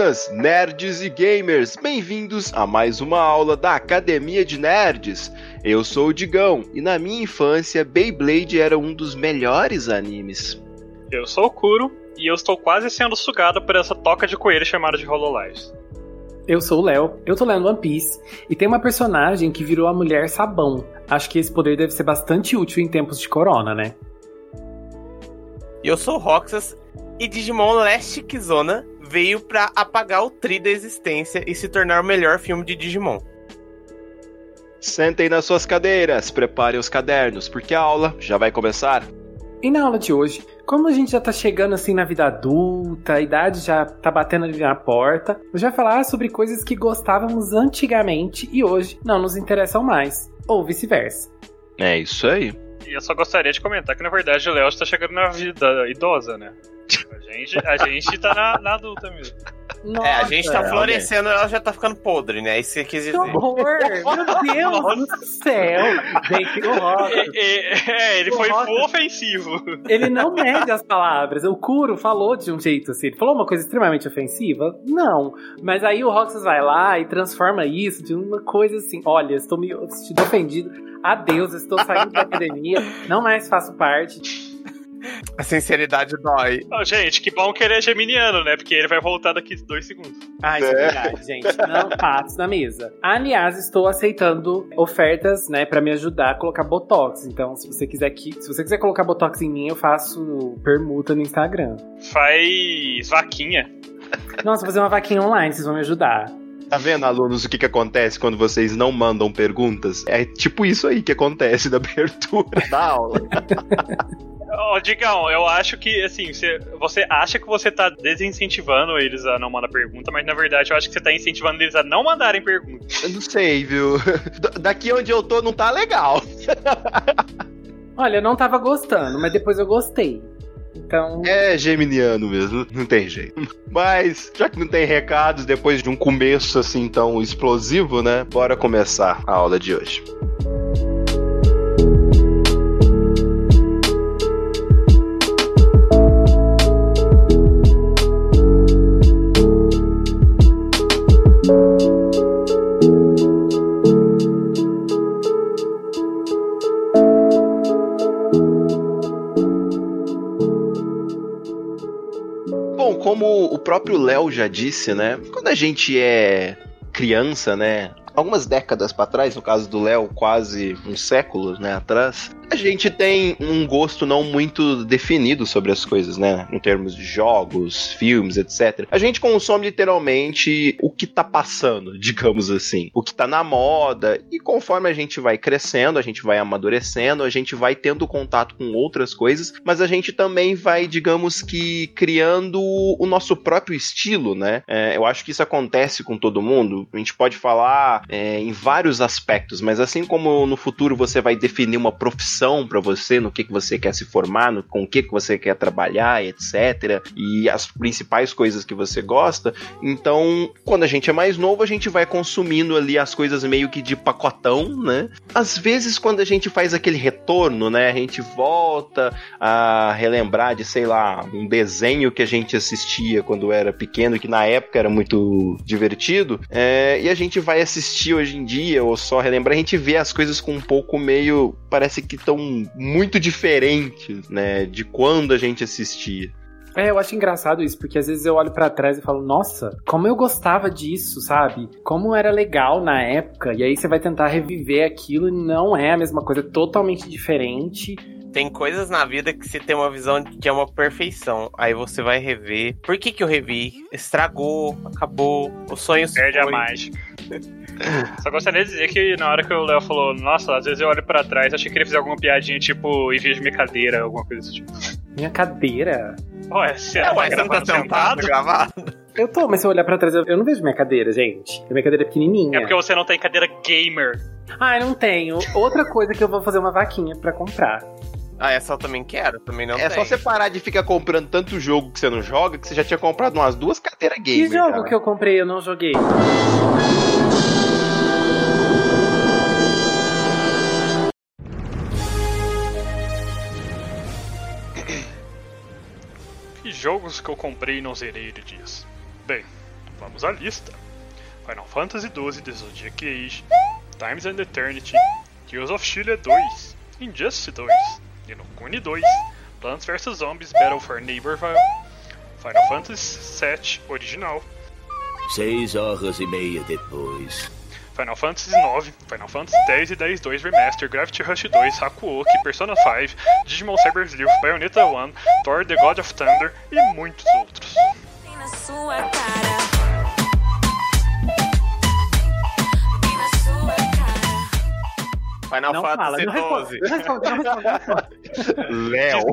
Alunas, nerds e gamers, bem-vindos a mais uma aula da Academia de Nerds. Eu sou o Digão e na minha infância Beyblade era um dos melhores animes. Eu sou o Kuro e eu estou quase sendo sugado por essa toca de coelho chamada de Hololive. Eu sou o Léo, eu tô lendo One Piece e tem uma personagem que virou a mulher sabão. Acho que esse poder deve ser bastante útil em tempos de corona, né? Eu sou o Roxas e Digimon Last Kizona veio para apagar o tri da existência e se tornar o melhor filme de Digimon. Sentem nas suas cadeiras, preparem os cadernos, porque a aula já vai começar. E na aula de hoje, como a gente já tá chegando assim na vida adulta, a idade já tá batendo ali na porta, eu já falar sobre coisas que gostávamos antigamente e hoje não nos interessam mais, ou vice-versa. É isso aí. E eu só gostaria de comentar que na verdade o Léo está chegando na vida idosa, né? A gente, a gente tá na, na adulta mesmo. Nossa, é, a gente tá florescendo, ela já tá ficando podre, né? Isso você quis dizer. Que horror! Meu Deus do céu! Gente, o. É, é, ele o foi Rock, ofensivo. Ele não mede as palavras. O Kuro falou de um jeito assim. Ele falou uma coisa extremamente ofensiva? Não. Mas aí o Roxas vai lá e transforma isso de uma coisa assim. Olha, estou me sentindo ofendido. Adeus, estou saindo da academia. Não mais faço parte. A sinceridade dói. Oh, gente, que bom que ele é geminiano, né? Porque ele vai voltar daqui dois segundos. Ah, isso é, é verdade, gente. Não patos na mesa. Aliás, estou aceitando ofertas, né, para me ajudar a colocar botox. Então, se você quiser que, se você quiser colocar botox em mim, eu faço permuta no Instagram. Faz vaquinha. Nossa, vou fazer uma vaquinha online, vocês vão me ajudar. Tá vendo, alunos, o que, que acontece quando vocês não mandam perguntas? É tipo isso aí que acontece da abertura da aula. Ó, oh, Digão, eu acho que, assim, você, você acha que você tá desincentivando eles a não mandar pergunta, mas na verdade eu acho que você tá incentivando eles a não mandarem pergunta. Eu não sei, viu? Daqui onde eu tô não tá legal. Olha, eu não tava gostando, mas depois eu gostei. Então. É geminiano mesmo, não tem jeito. Mas, já que não tem recados, depois de um começo assim tão explosivo, né? Bora começar a aula de hoje. Como o próprio Léo já disse, né? Quando a gente é criança, né? Algumas décadas para trás, no caso do Léo, quase um século, né, atrás, a gente tem um gosto não muito definido sobre as coisas, né? Em termos de jogos, filmes, etc. A gente consome literalmente o que tá passando, digamos assim. O que tá na moda. E conforme a gente vai crescendo, a gente vai amadurecendo, a gente vai tendo contato com outras coisas, mas a gente também vai, digamos que, criando o nosso próprio estilo, né? É, eu acho que isso acontece com todo mundo. A gente pode falar é, em vários aspectos, mas assim como no futuro você vai definir uma profissão para você, no que, que você quer se formar, no, com o que, que você quer trabalhar, etc. E as principais coisas que você gosta. Então, quando a gente é mais novo, a gente vai consumindo ali as coisas meio que de pacotão, né? Às vezes, quando a gente faz aquele retorno, né? A gente volta a relembrar de, sei lá, um desenho que a gente assistia quando era pequeno, que na época era muito divertido, é, e a gente vai assistir hoje em dia, ou só relembrar, a gente vê as coisas com um pouco meio. Parece que tão muito diferentes, né, de quando a gente assistia. É, eu acho engraçado isso, porque às vezes eu olho para trás e falo, nossa, como eu gostava disso, sabe? Como era legal na época. E aí você vai tentar reviver aquilo e não é a mesma coisa, é totalmente diferente. Tem coisas na vida que você tem uma visão de que é uma perfeição. Aí você vai rever. Por que que eu revi? Estragou, acabou, o sonho Perde foi. a mágica. Só gostaria de dizer que na hora que o Léo falou, nossa, às vezes eu olho pra trás, achei que ele fez alguma piadinha tipo, e vejo minha cadeira, alguma coisa desse tipo. Minha cadeira? Ué, você, é, ué, você não tá sentado? Gravado? Eu tô, mas se eu olhar pra trás, eu não vejo minha cadeira, gente. Minha cadeira é pequenininha. É porque você não tem cadeira gamer. Ah, eu não tenho. Outra coisa que eu vou fazer uma vaquinha pra comprar. Ah, essa eu também quero, também não É tem. só você parar de ficar comprando tanto jogo que você não joga, que você já tinha comprado umas duas cadeiras gamer. Que jogo já. que eu comprei e eu não joguei? Que jogos que eu comprei e não zerei, ele diz. Bem, Vamos à lista. Final Fantasy XII The Zodiac Age, Times and Eternity, Tales of Chile 2, Injustice 2, Inokuni 2, Plants vs Zombies Battle for Neighborville, Final Fantasy VII Original, Seis horas e meia depois. Final Fantasy IX, Final Fantasy X e X 2 Remaster, Gravity Rush 2, Hakuoki, Persona 5, Digimon Cyber Sleuth, Bayonetta 1, Thor The God of Thunder e muitos outros. Final não fala, Fantasy responde, 12. não responde, não responde, não responde. Léo.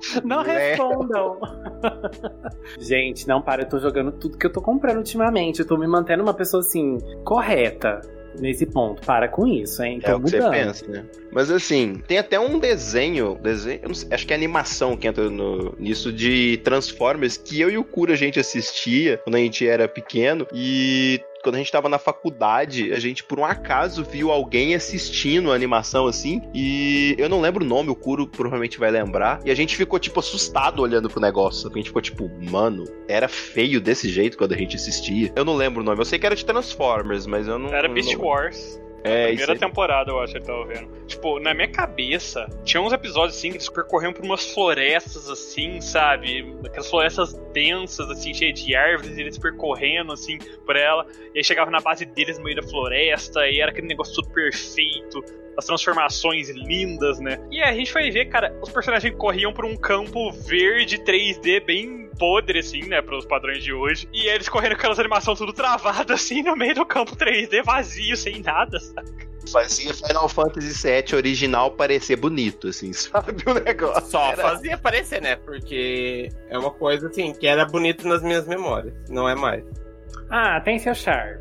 Não Né? respondam. Gente, não para, eu tô jogando tudo que eu tô comprando ultimamente. Eu tô me mantendo uma pessoa assim, correta nesse ponto. Para com isso, hein? Tô É o que você mudando. pensa, né? Mas assim, tem até um desenho, desenho eu não sei, acho que é animação que entra no- nisso de Transformers, que eu e o Cura a gente assistia quando a gente era pequeno, e quando a gente tava na faculdade, a gente por um acaso viu alguém assistindo a animação assim, e eu não lembro o nome, o Curo provavelmente vai lembrar, e a gente ficou tipo assustado olhando pro negócio, a gente ficou tipo, mano, era feio desse jeito quando a gente assistia. Eu não lembro o nome, eu sei que era de Transformers, mas eu não... Era Beast não... Wars. É, Primeira temporada, eu acho que ele tava vendo. Tipo, na minha cabeça, tinha uns episódios assim que eles percorriam por umas florestas assim, sabe? Aquelas florestas densas, assim, cheias de árvores, e eles percorrendo assim por ela. E aí chegava na base deles no meio da floresta, e era aquele negócio tudo perfeito. As transformações lindas, né? E aí a gente foi ver, cara, os personagens corriam por um campo verde 3D bem podre, assim, né? Para os padrões de hoje. E eles correndo com aquelas animações tudo travadas, assim, no meio do campo 3D, vazio, sem nada, sabe? Fazia Final Fantasy VII original parecer bonito, assim, sabe o negócio? Só Era- fazia aparecer, né? Porque é uma coisa assim que era bonito nas minhas memórias. Não é mais. Ah, tem seu charme.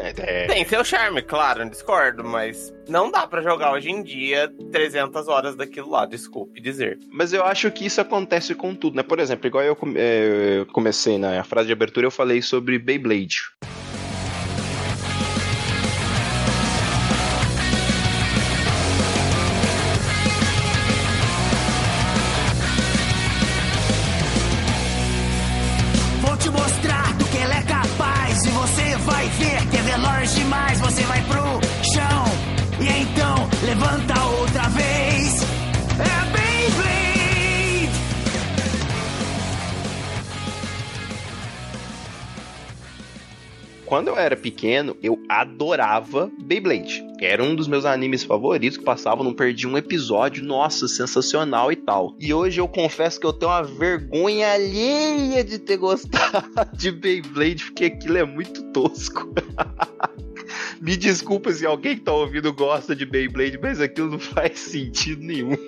É. Tem seu charme, claro, não discordo, mas não dá pra jogar hoje em dia 300 horas daquilo lá, desculpe dizer. Mas eu acho que isso acontece com tudo, né? Por exemplo, igual eu, é, eu comecei na frase de abertura, eu falei sobre Beyblade. Quando eu era pequeno, eu adorava Beyblade. Era um dos meus animes favoritos que passava, não perdi um episódio, nossa, sensacional e tal. E hoje eu confesso que eu tenho uma vergonha alheia de ter gostado de Beyblade, porque aquilo é muito tosco. Me desculpa se alguém que tá ouvindo gosta de Beyblade, mas aquilo não faz sentido nenhum.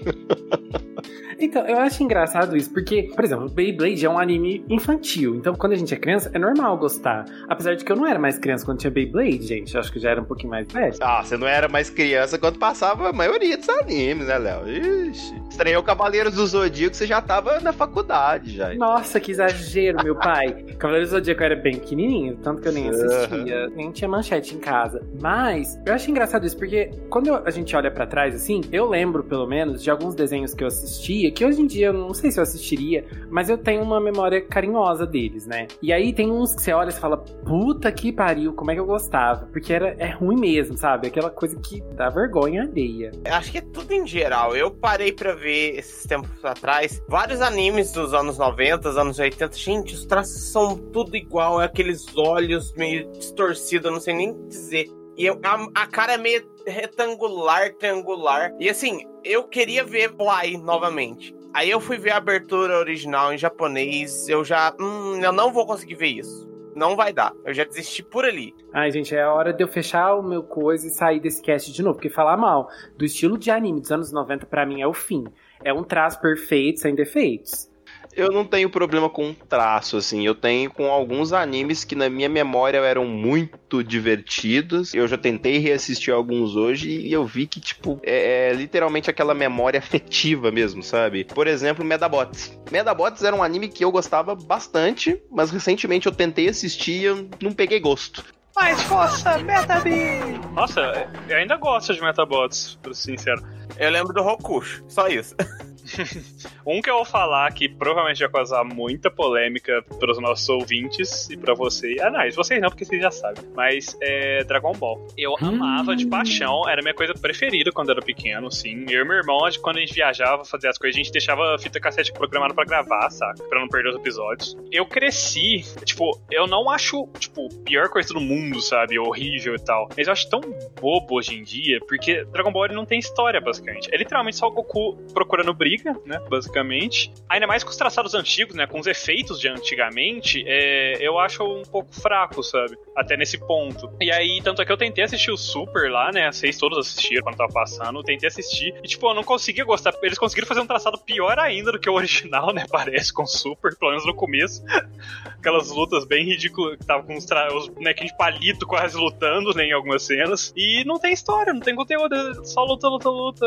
Então, eu acho engraçado isso, porque, por exemplo, Beyblade é um anime infantil. Então, quando a gente é criança, é normal gostar. Apesar de que eu não era mais criança quando tinha Beyblade, gente. Eu acho que eu já era um pouquinho mais velho. Ah, você não era mais criança quando passava a maioria dos animes, né, Léo? Ixi. Estranhou Cavaleiros do Zodíaco, você já tava na faculdade já. Nossa, que exagero, meu pai. Cavaleiros do Zodíaco era bem pequenininho, tanto que eu nem assistia, nem tinha manchete em casa. Mas eu acho engraçado isso, porque quando a gente olha pra trás, assim, eu lembro, pelo menos, de alguns desenhos que eu assistia, que hoje em dia eu não sei se eu assistiria, mas eu tenho uma memória carinhosa deles, né? E aí tem uns que você olha e fala, puta que pariu, como é que eu gostava? Porque era, é ruim mesmo, sabe? Aquela coisa que dá vergonha alheia. Acho que é tudo em geral. Eu parei pra ver esses tempos atrás vários animes dos anos 90, anos 80. Gente, os traços são tudo igual, é aqueles olhos meio distorcidos, eu não sei nem dizer. E eu- a, a cara é meio retangular, triangular. E assim, eu queria ver Fly novamente. Aí eu fui ver a abertura original em japonês. Eu já. Hum, eu não vou conseguir ver isso. Não vai dar. Eu já desisti por ali. Ai, gente, é a hora de eu fechar o meu coisa e sair desse cast de novo. Porque falar mal do estilo de anime dos anos 90 pra mim é o fim. É um traço perfeito, sem defeitos. Eu não tenho problema com traço, assim. Eu tenho com alguns animes que na minha memória eram muito divertidos. Eu já tentei reassistir alguns hoje e eu vi que, tipo, é, é literalmente aquela memória afetiva mesmo, sabe? Por exemplo, Medabots. Medabots era um anime que eu gostava bastante, mas recentemente eu tentei assistir e eu não peguei gosto. Mais força, Metabi! Nossa, eu ainda gosto de Metabots, pra ser sincero. Eu lembro do Rokusho, só isso. um que eu vou falar que provavelmente vai causar muita polêmica pros nossos ouvintes e pra você. Ah, não, vocês não, porque vocês já sabem. Mas é Dragon Ball. Eu amava de paixão, era a minha coisa preferida quando eu era pequeno, sim. Eu e meu irmão, quando a gente viajava fazer as coisas, a gente deixava a fita cassete programada pra gravar, saca? Pra não perder os episódios. Eu cresci, tipo, eu não acho, tipo, pior coisa do mundo, sabe? Horrível e tal. Mas eu acho tão bobo hoje em dia, porque Dragon Ball ele não tem história, basicamente. É literalmente só o Goku procurando briga, né? Basicamente. Ainda mais com os traçados antigos, né? Com os efeitos de antigamente, é, eu acho um pouco fraco, sabe? Até nesse ponto. E aí, tanto é que eu tentei assistir o Super lá, né? Vocês todos assistiram quando tava passando. Eu tentei assistir. E, tipo, eu não conseguia gostar. Eles conseguiram fazer um traçado pior ainda do que o original, né? Parece, com o Super, pelo menos no começo. Aquelas lutas bem ridículas, que tava com os, tra... os bonequinhos de palito quase lutando, né? Em algumas cenas. E não tem história, não tem conteúdo. é Só luta, luta, luta.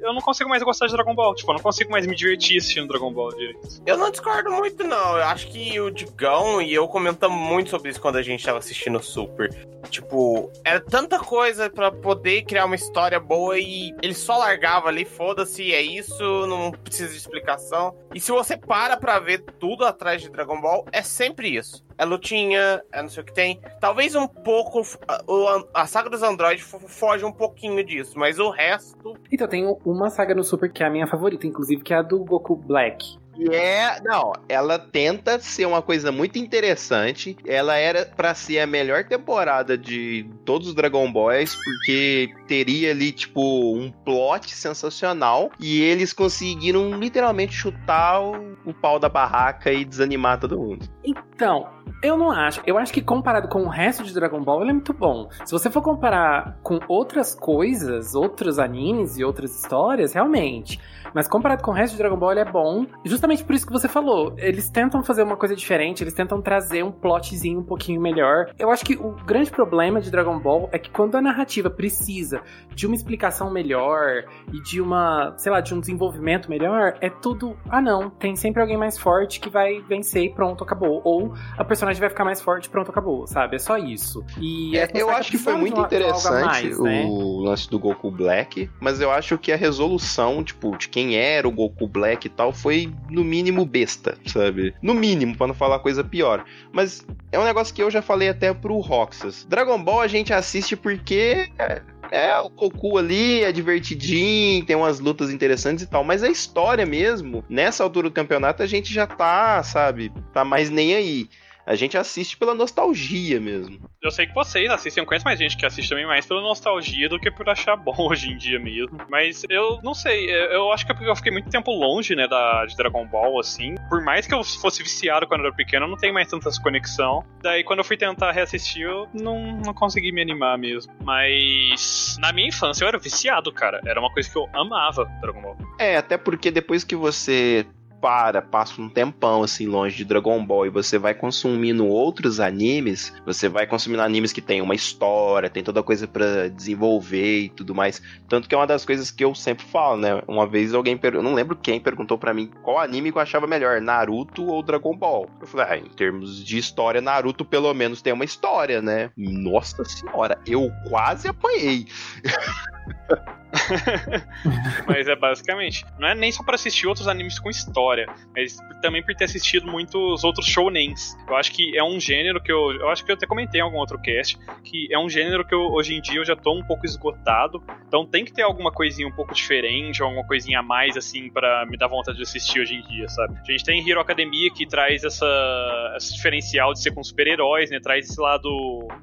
Eu não consigo mais gostar de Dragon Ball. Tipo, eu não consigo mais me divertir assistindo Dragon Ball direito. Eu não discordo muito, não. Eu acho que o Digão e eu comentamos muito sobre isso quando a gente tava assistindo o Super. Tipo, era tanta coisa pra poder criar uma história boa e ele só largava ali, foda-se, é isso, não precisa de explicação. E se você para pra ver tudo atrás de Dragon Ball, é sempre isso. É lutinha, é não sei o que tem. Talvez um pouco. a- A saga dos androides fo- foge um pouquinho disso, mas o resto. Então, tem uma saga no Super que é a minha favorita, inclusive, que é a do Goku Black. E é, não, ela tenta ser uma coisa muito interessante. Ela era pra ser a melhor temporada de todos os Dragon Balls, porque teria ali, tipo, um plot sensacional. E eles conseguiram literalmente chutar o, o pau da barraca e desanimar todo mundo. Então, eu não acho. Eu acho que comparado com o resto de Dragon Ball, ele é muito bom. Se você for comparar com outras coisas, outros animes e outras histórias, realmente. Mas comparado com o resto de Dragon Ball, ele é bom. Justamente por isso que você falou. Eles tentam fazer uma coisa diferente, eles tentam trazer um plotzinho um pouquinho melhor. Eu acho que o grande problema de Dragon Ball é que quando a narrativa precisa de uma explicação melhor e de uma, sei lá, de um desenvolvimento melhor, é tudo. Ah, não. Tem sempre alguém mais forte que vai vencer e pronto, acabou. Ou a personagem vai ficar mais forte pronto, acabou, sabe? É só isso. E É, eu acho que foi muito interessante mais, né? o lance do Goku Black, mas eu acho que a resolução, tipo, de quem era o Goku Black e tal, foi no mínimo besta, sabe? No mínimo, pra não falar coisa pior. Mas é um negócio que eu já falei até pro Roxas. Dragon Ball a gente assiste porque é, é, o Goku ali é divertidinho, tem umas lutas interessantes e tal, mas a história mesmo, nessa altura do campeonato, a gente já tá, sabe, tá mais nem aí. A gente assiste pela nostalgia mesmo. Eu sei que vocês assistem, eu conheço mais gente que assiste também mais pela nostalgia do que por achar bom hoje em dia mesmo. Mas eu não sei, eu eu acho que é porque eu fiquei muito tempo longe, né, da, de Dragon Ball, assim. Por mais que eu fosse viciado quando eu era pequeno, eu não tenho mais tantas conexão. Daí quando eu fui tentar reassistir, eu não, não consegui me animar mesmo. Mas na minha infância eu era viciado, cara. Era uma coisa que eu amava, Dragon Ball. É, até porque depois que você para, passa um tempão assim longe de Dragon Ball e você vai consumindo outros animes, você vai consumindo animes que tem uma história, tem toda coisa pra desenvolver e tudo mais. Tanto que é uma das coisas que eu sempre falo, né? Uma vez alguém, per... eu não lembro quem perguntou pra mim qual anime que eu achava melhor, Naruto ou Dragon Ball. Eu falei, ah, em termos de história, Naruto pelo menos tem uma história, né? Nossa senhora, eu quase apanhei. Mas é basicamente. Não é nem só pra assistir outros animes com história, mas também por ter assistido muitos outros shounens. Eu acho que é um gênero que eu. Eu acho que eu até comentei em algum outro cast. Que é um gênero que eu, hoje em dia eu já tô um pouco esgotado. Então tem que ter alguma coisinha um pouco diferente, alguma coisinha a mais, assim, pra me dar vontade de assistir hoje em dia, sabe? A gente tem Hero Academia que traz essa, esse diferencial de ser com super-heróis, né? Traz esse lado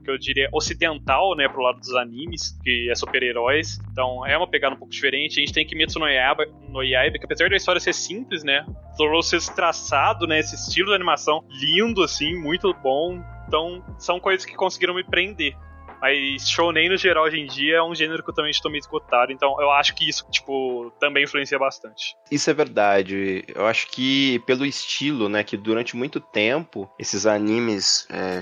que eu diria ocidental, né? Pro lado dos animes, que é super-heróis. Então é uma pegada um pouco diferente. A gente tem Kimetsu no Yaiba, no Yaiba que apesar da história ser simples, né? Trouxe esse traçado, né? Esse estilo de animação lindo, assim, muito bom. Então, são coisas que conseguiram me prender. Mas shounen no geral hoje em dia é um gênero que eu também estou meio esgotado, então eu acho que isso, tipo, também influencia bastante. Isso é verdade. Eu acho que pelo estilo, né, que durante muito tempo esses animes é,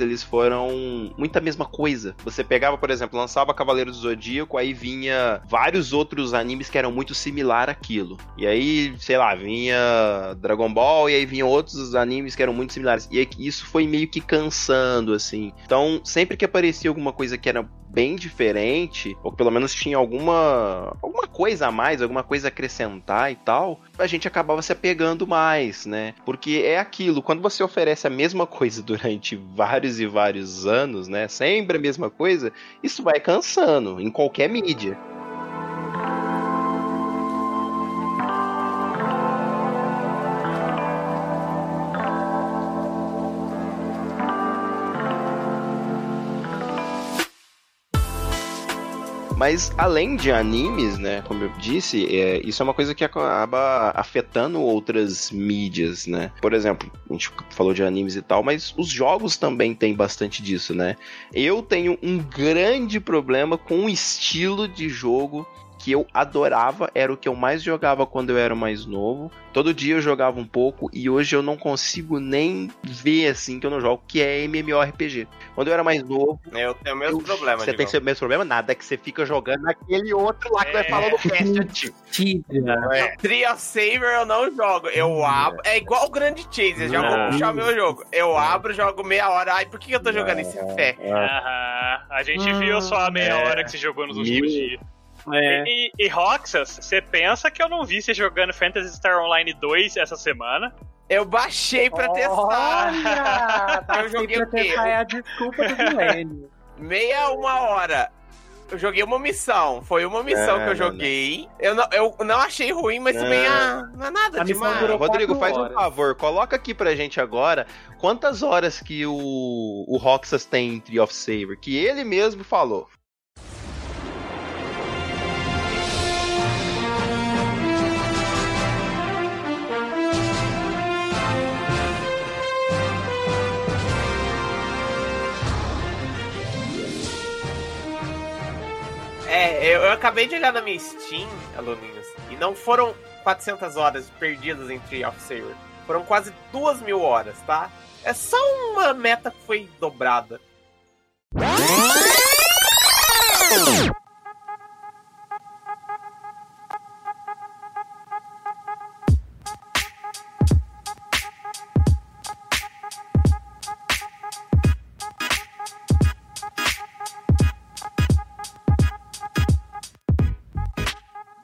eles foram muita mesma coisa. Você pegava, por exemplo, lançava Cavaleiro do Zodíaco, aí vinha vários outros animes que eram muito similar àquilo. E aí, sei lá, vinha Dragon Ball e aí vinham outros animes que eram muito similares. E aí isso foi meio que cansando assim. Então, sempre que aparecia aparecia alguma coisa que era bem diferente, ou pelo menos tinha alguma alguma coisa a mais, alguma coisa a acrescentar e tal, a gente acabava se apegando mais, né? Porque é aquilo, quando você oferece a mesma coisa durante vários e vários anos, né? Sempre a mesma coisa, isso vai cansando em qualquer mídia. Mas além de animes, né, como eu disse, é, isso é uma coisa que acaba afetando outras mídias, né? Por exemplo, a gente falou de animes e tal, mas os jogos também têm bastante disso, né? Eu tenho um grande problema com o estilo de jogo que eu adorava, era o que eu mais jogava quando eu era mais novo. Todo dia eu jogava um pouco e hoje eu não consigo nem ver assim que eu não jogo, que é MMORPG. Quando eu era mais novo. Eu tenho o mesmo problema. Você tem o mesmo problema? Nada, é que você fica jogando naquele outro lá que vai É. falando do cast antigo. É. Of Saver eu não jogo. Eu abro. É igual o Grande Chase. Já vou puxar meu jogo. Eu abro, jogo meia hora. Ai, por que eu tô jogando esse pé? Aham. A gente viu só a meia é. hora que você jogou nos últimos dias. É. E, e Roxas, você pensa que eu não vi você jogando Phantasy Star Online 2 essa semana? Eu baixei pra testar. Olha, tá Eu joguei pra o quê? testar é a desculpa do milênio. Meia, uma hora. Eu joguei uma missão. Foi uma missão É, que eu não, joguei. Eu não, eu não achei ruim, mas também ah, não é nada A demais. Rodrigo, faz um horas. favor, coloca aqui pra gente agora quantas horas que o, o Roxas tem em Tree of Saver, que ele mesmo falou. Eu, eu acabei de olhar na minha Steam, aluninhos, e não foram 400 horas perdidas em Tree of. Foram quase duas mil horas, tá? É só uma meta que foi dobrada.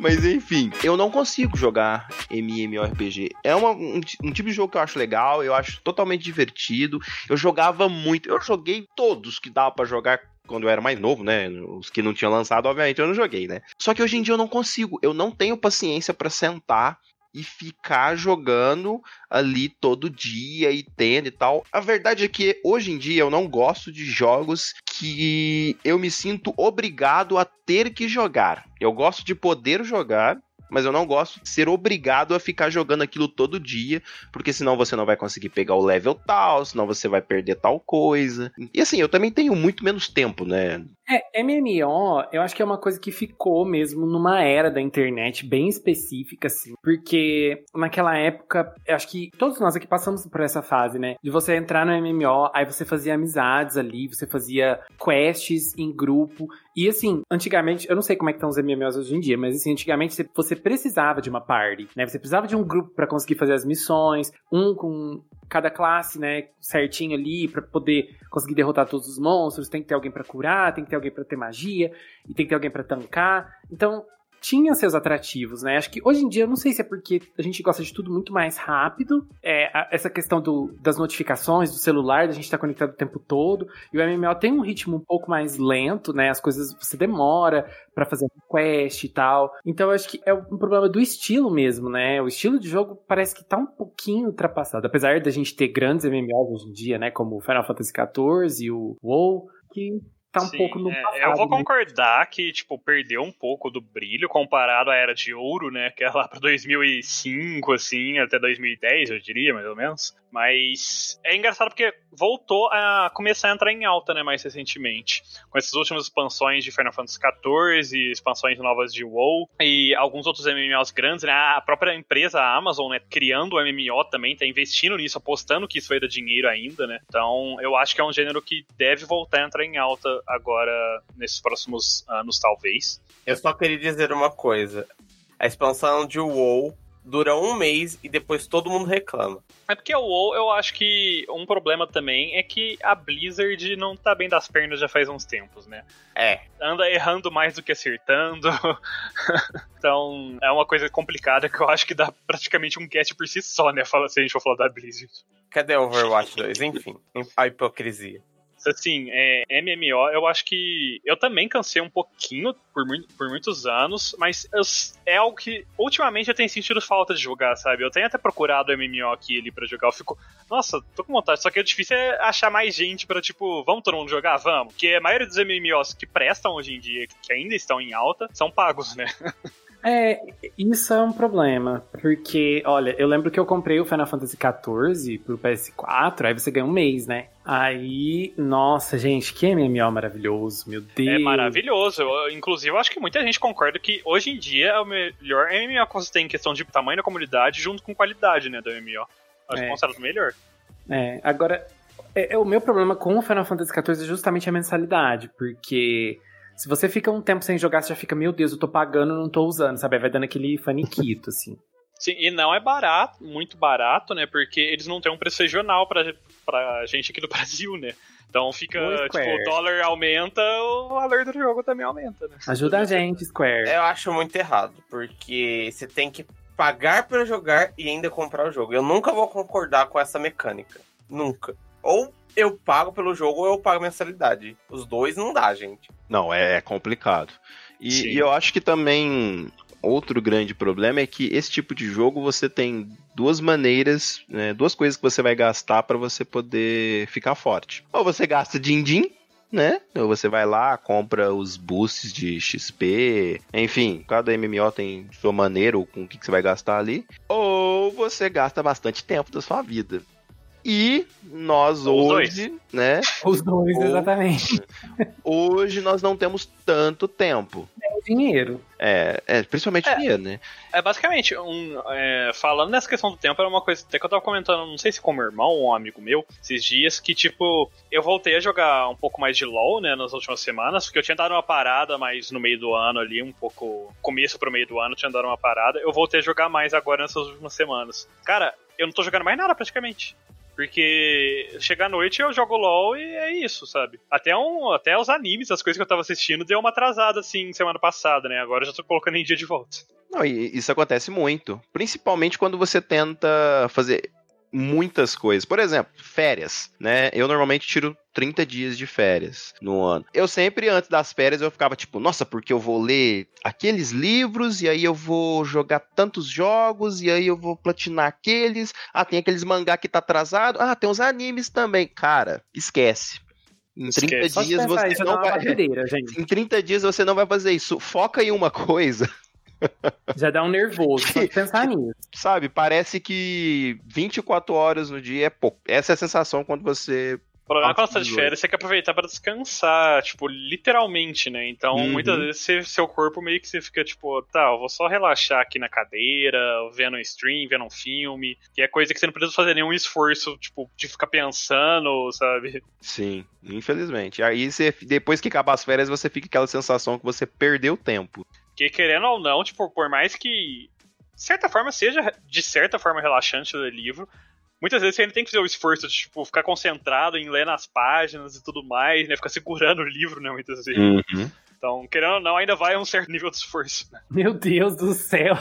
Mas enfim, eu não consigo jogar MMORPG. É uma- um, um tipo de jogo que eu acho legal, eu acho totalmente divertido. Eu jogava muito, eu joguei todos que dava pra jogar quando eu era mais novo, né? Os que não tinham lançado, obviamente, eu não joguei, né? Só que hoje em dia eu não consigo, eu não tenho paciência pra sentar e ficar jogando ali todo dia e tendo e tal. A verdade é que hoje em dia eu não gosto de jogos que eu me sinto obrigado a ter que jogar. Eu gosto de poder jogar, mas eu não gosto de ser obrigado a ficar jogando aquilo todo dia, porque senão você não vai conseguir pegar o level tal, senão você vai perder tal coisa. E assim, eu também tenho muito menos tempo, né? É, MMO, eu acho que é uma coisa que ficou mesmo numa era da internet bem específica, assim. Porque naquela época, eu acho que todos nós aqui passamos por essa fase, né? De você entrar no MMO, aí você fazia amizades ali, você fazia quests em grupo. E assim, antigamente, eu não sei como é que estão os MMOs hoje em dia, mas assim, antigamente você- precisava de uma party, né? Você precisava de um grupo pra conseguir fazer as missões, um com cada classe, né, certinho ali pra poder conseguir derrotar todos os monstros, tem que ter alguém pra curar, tem que ter alguém pra ter magia e tem que ter alguém pra tancar. Então, tinha seus atrativos, né? Acho que hoje em dia, eu não sei se é porque a gente gosta de tudo muito mais rápido, é, a- essa questão do- das notificações do celular, da gente estar conectado o tempo todo, e o MMO tem um ritmo um pouco mais lento, né? As coisas você demora pra fazer quest e tal. Então eu acho que é um problema do estilo mesmo, né? O estilo de jogo parece que tá um pouquinho ultrapassado, apesar da gente ter grandes MMOs hoje em dia, né? Como Final Fantasy XIV e o WoW, que tá um Sim, pouco no é, passado. eu vou né? concordar que, tipo, perdeu um pouco do brilho comparado à Era de Ouro, né? Que é lá pra 2005, assim, até 2010, eu diria, mais ou menos. Mas é engraçado porque voltou a começar a entrar em alta, né, mais recentemente. Com essas últimas expansões de Final Fantasy XIV, expansões novas de WoW e alguns outros MMOs grandes, né? A própria empresa, a Amazon, né, criando o MMO também, tá investindo nisso, apostando que isso vai dar dinheiro ainda, né? Então, eu acho que é um gênero que deve voltar a entrar em alta agora, nesses próximos anos, talvez. Eu só queria dizer uma coisa. A expansão de WoW dura um mês e depois todo mundo reclama. É porque o WoW, eu acho que um problema também é que a Blizzard não tá bem das pernas já faz uns tempos, né? É. Anda errando mais do que acertando. então, é uma coisa complicada que eu acho que dá praticamente um cast por si só, né? Fala, se a gente for falar da Blizzard. Cadê Overwatch 2? Enfim, a hipocrisia. Assim, é, MMO, eu acho que eu também cansei um pouquinho por, por muitos anos, mas eu é algo que ultimamente eu tenho sentido falta de jogar, sabe? Eu tenho até procurado MMO aqui ali pra jogar, eu fico, nossa, tô com vontade, só que o difícil é achar mais gente pra, tipo, vamos todo mundo jogar? Vamos. Porque a maioria dos MMOs que prestam hoje em dia, que ainda estão em alta, são pagos, né? É, isso é um problema. Porque, olha, eu lembro que eu comprei o Final Fantasy XIV pro PS4, aí você ganha um mês, né? Aí, nossa, gente, que MMO maravilhoso, meu Deus. É maravilhoso. Eu, inclusive, eu acho que muita gente concorda que hoje em dia é o melhor MMO que você tem em questão de tamanho da comunidade junto com qualidade, né, do MMO. Acho que É. o melhor. É, agora, é, é, o meu problema com o Final Fantasy XIV é justamente a mensalidade, porque se você fica um tempo sem jogar, você já fica, meu Deus, eu tô pagando, não tô usando, sabe? Aí Vai dando aquele faniquito, assim. Sim, e não é barato, muito barato, né? Porque eles não têm um preço regional pra, pra gente aqui do Brasil, né? Então fica, tipo, o dólar aumenta, o valor do jogo também aumenta, né? Ajuda a gente, Square. Eu acho muito errado, porque você tem que pagar pra jogar e ainda comprar o jogo. Eu nunca vou concordar com essa mecânica. Nunca. Ou eu pago pelo jogo ou eu pago mensalidade. Os dois não dá, gente. Não, é, é complicado. E, e eu acho que também outro grande problema é que esse tipo de jogo você tem duas maneiras, né, duas coisas que você vai gastar para você poder ficar forte. Ou você gasta din-din, né? Ou você vai lá, compra os boosts de XP, enfim, cada MMO tem sua maneira ou com o que que você vai gastar ali. Ou você gasta bastante tempo da sua vida. E nós Ou hoje, né? Os dois, exatamente. Hoje nós não temos tanto tempo. É dinheiro. É, é principalmente É. dinheiro, né? É basicamente, um, é, falando nessa questão do tempo, era uma coisa até que eu tava comentando, não sei se com meu irmão ou um amigo meu, esses dias, que tipo, eu voltei a jogar um pouco mais de LoL, né, nas últimas semanas, porque eu tinha dado uma parada, mas no meio do ano ali, um pouco, começo pro meio do ano, tinha dado uma parada, eu voltei a jogar mais agora nessas últimas semanas. Cara, eu não tô jogando mais nada praticamente. Porque chega à noite eu jogo LOL e é isso, sabe? Até, um, até os animes, as coisas que eu tava assistindo, deu uma atrasada, assim, semana passada, né? Agora eu já tô colocando em dia de volta. Não, e isso acontece muito. Principalmente quando você tenta fazer muitas coisas. Por exemplo, férias, né? Eu normalmente tiro 30 dias de férias no ano. Eu sempre, antes das férias, eu ficava tipo, nossa, porque eu vou ler aqueles livros, e aí eu vou jogar tantos jogos, e aí eu vou platinar aqueles. Ah, tem aqueles mangá que tá atrasado. Ah, tem uns animes também. Cara, esquece. Em 30 Esquece. Dias você isso, não vai. Em 30 dias você não vai fazer isso. Foca em uma coisa. Já dá um nervoso, só de pensar nisso. Sabe, parece que 24 horas no dia é pouco. Essa é a sensação quando você. O problema é quando você tá de 18. férias, você quer aproveitar pra descansar, tipo, literalmente, né? Então, Uhum. muitas vezes você- seu corpo meio que você fica, tipo, tá, eu vou só relaxar aqui na cadeira, vendo um stream, vendo um filme, que é coisa que você não precisa fazer nenhum esforço, tipo, de ficar pensando, sabe? Sim, infelizmente. Aí você, depois que acabar as férias, você fica com aquela sensação que você perdeu tempo. Que querendo ou não, tipo, por mais que, de certa forma, seja de certa forma relaxante ler livro, muitas vezes você ainda tem que fazer o esforço de, tipo, ficar concentrado em ler nas páginas e tudo mais, né? Ficar segurando o livro, né, muitas vezes. Uhum. Então, querendo ou não, ainda vai um certo nível de esforço. né? Meu Deus do céu.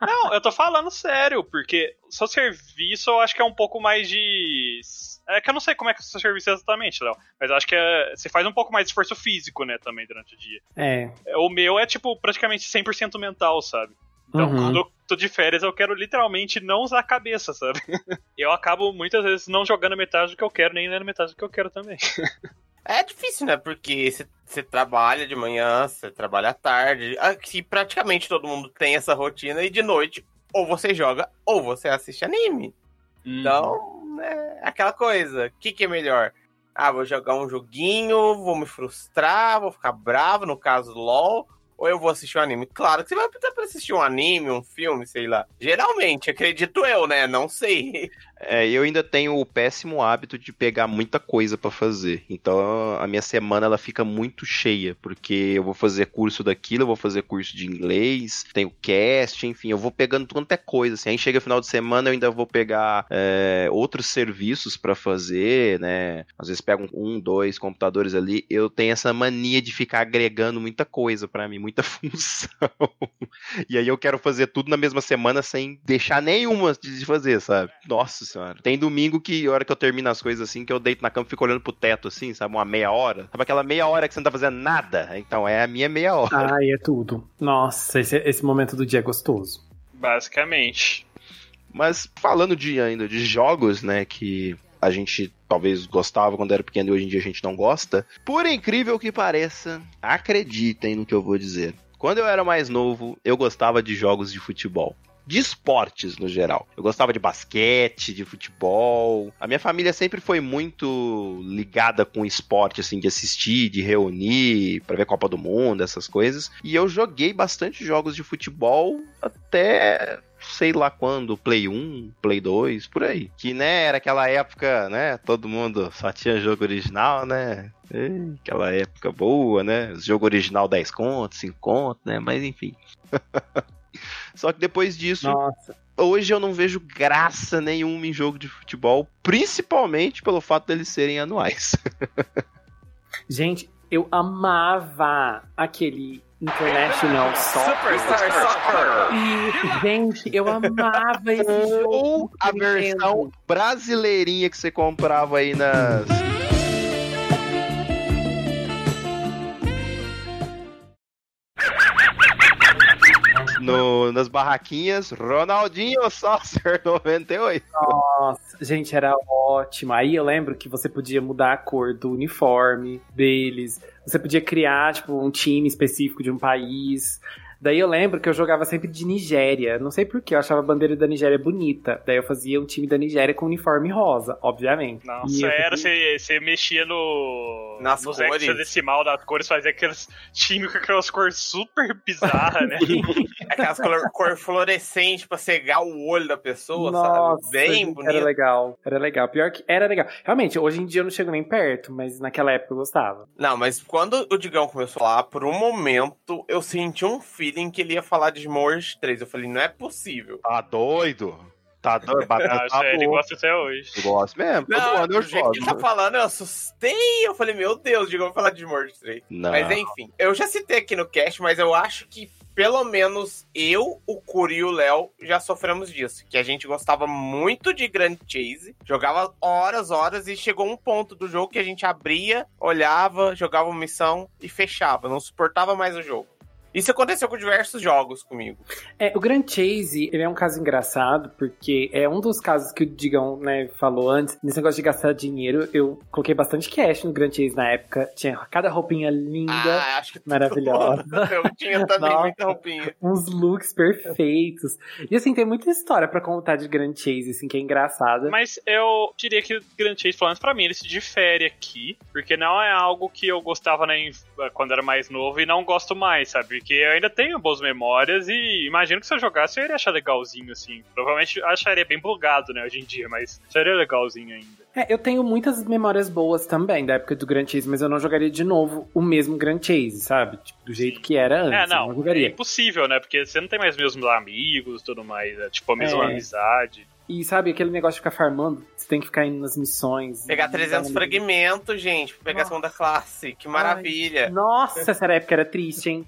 Não, eu tô falando sério, porque seu serviço eu acho que é um pouco mais de. É que eu não sei como é que é o seu serviço exatamente, Léo. Mas eu acho que é... você faz um pouco mais de esforço físico, né, também durante o dia. É. O meu é, tipo, praticamente 100% mental, sabe? Então, Uhum. quando eu tô de férias, eu quero literalmente não usar a cabeça, sabe? eu acabo muitas vezes não jogando metade do que eu quero, nem lendo metade do que eu quero também. É difícil, né? Porque você- você trabalha de manhã, você trabalha à tarde. Aqui praticamente todo mundo tem essa rotina e de noite ou você joga ou você assiste anime. Então, é aquela coisa. O que, que é melhor? Ah, vou jogar um joguinho, vou me frustrar, vou ficar bravo, no caso LOL, ou eu vou assistir um anime? Claro que você vai optar pra assistir um anime, um filme, sei lá. Geralmente, acredito eu, né? Não sei. É, eu ainda tenho o péssimo hábito de pegar muita coisa pra fazer. Então a minha semana ela fica muito cheia, porque eu vou fazer curso daquilo, eu vou fazer curso de inglês, tenho cast, enfim, eu vou pegando tudo quanto é coisa. Assim. Aí chega final de semana eu ainda vou pegar é, outros serviços pra fazer, né? Às vezes pego um, dois computadores ali. Eu tenho essa mania de ficar agregando muita coisa pra mim, muita função. e aí eu quero fazer tudo na mesma semana sem deixar nenhuma de fazer, sabe? Nossa senhora. Tem domingo que, a hora que eu termino as coisas assim, que eu deito na cama e fico olhando pro teto, assim, sabe? Uma meia hora. Sabe aquela meia hora que você não tá fazendo nada? Então, é a minha meia hora. Ai, é tudo. Nossa, esse, esse momento do dia é gostoso. Basicamente. Mas falando de ainda de jogos, né, que a gente talvez gostava quando era pequeno e hoje em dia a gente não gosta. Por incrível que pareça, acreditem no que eu vou dizer. Quando eu era mais novo, eu gostava de jogos de futebol. De esportes no geral. Eu gostava de basquete, de futebol. A minha família sempre foi muito ligada com esporte, assim, de assistir, de reunir, pra ver Copa do Mundo, essas coisas. E eu joguei bastante jogos de futebol até sei lá quando, Play 1, Play 2, por aí. Que, né, era aquela época, né, todo mundo só tinha jogo original, né? Aquela época boa, né? Jogo original 10 contos, 5 contos, né? Mas enfim. Só que depois disso, Nossa. hoje eu não vejo graça nenhuma em jogo de futebol, principalmente pelo fato deles serem anuais. Gente, eu amava aquele International Soccer. Superstar Soccer. E, gente, eu amava esse jogo. Ou a versão brasileirinha que você comprava aí nas. No, nas barraquinhas, Ronaldinho Saucer 98. Nossa, gente, era ótimo. Aí eu lembro que você podia mudar a cor do uniforme deles. Você podia criar, tipo, um time específico de um país. Daí eu lembro que eu jogava sempre de Nigéria. Não sei porquê, eu achava a bandeira da Nigéria bonita. Daí eu fazia um time da Nigéria com uniforme rosa, obviamente. Nossa, E era, você, você mexia no. Nas nos cores. hexadecimal das cores, fazia aqueles times com aquelas cores super bizarras, né? Aquelas cor, cor fluorescente pra cegar o olho da pessoa, Nossa, sabe? Bem bonito. Era legal, era legal. Pior que era legal. Realmente, hoje em dia eu não chego nem perto, mas naquela época eu gostava. Não, mas quando o Digão começou falar, por um momento eu senti um feeling que ele ia falar de Morge 3. Eu falei, não é possível. Tá doido? Tá doido? Batata Acho tá ele gosta até hoje. Eu gosto mesmo. Todo Não, ano eu jogo. que ele tá falando, eu assustei. Eu falei, meu Deus, Digão vai falar de Morge 3. Não. Mas enfim, eu já citei aqui no cast, mas eu acho que pelo menos eu, o Curi e o Léo já sofremos disso. Que a gente gostava muito de Grand Chase, jogava horas, horas, e chegou um ponto do jogo que a gente abria, olhava, jogava uma missão e fechava. Não suportava mais o jogo. Isso aconteceu com diversos jogos comigo. É, o Grand Chase, ele é um caso engraçado, porque é um dos casos que o Digão, né, falou antes, nesse negócio de gastar dinheiro, eu coloquei bastante cash no Grand Chase na época, tinha cada roupinha linda, Ah, acho que maravilhosa. eu tinha também Nossa. muita roupinha. uns looks perfeitos. E assim, tem muita história pra contar de Grand Chase, assim, que é engraçada. Mas eu diria que o Grand Chase, pelo menos pra mim, ele se difere aqui, porque não é algo que eu gostava na inf- quando era mais novo e não gosto mais, sabe? Porque eu ainda tenho boas memórias e imagino que se eu jogasse eu iria achar legalzinho, assim. Provavelmente acharia bem bugado, né, hoje em dia, mas seria legalzinho ainda. É, eu tenho muitas memórias boas também da época do Grand Chase, mas eu não jogaria de novo o mesmo Grand Chase, sabe? Tipo, do jeito que era antes. É, eu não, não é jogaria. impossível, né? Porque você não tem mais mesmos amigos e tudo mais, é, tipo, a mesma É. amizade. E sabe, aquele negócio de ficar farmando, você tem que ficar indo nas missões. Pegar e- 300 fragmentos, gente, pra pegar a Nossa. segunda classe. Que maravilha. Nossa, essa época era triste, hein?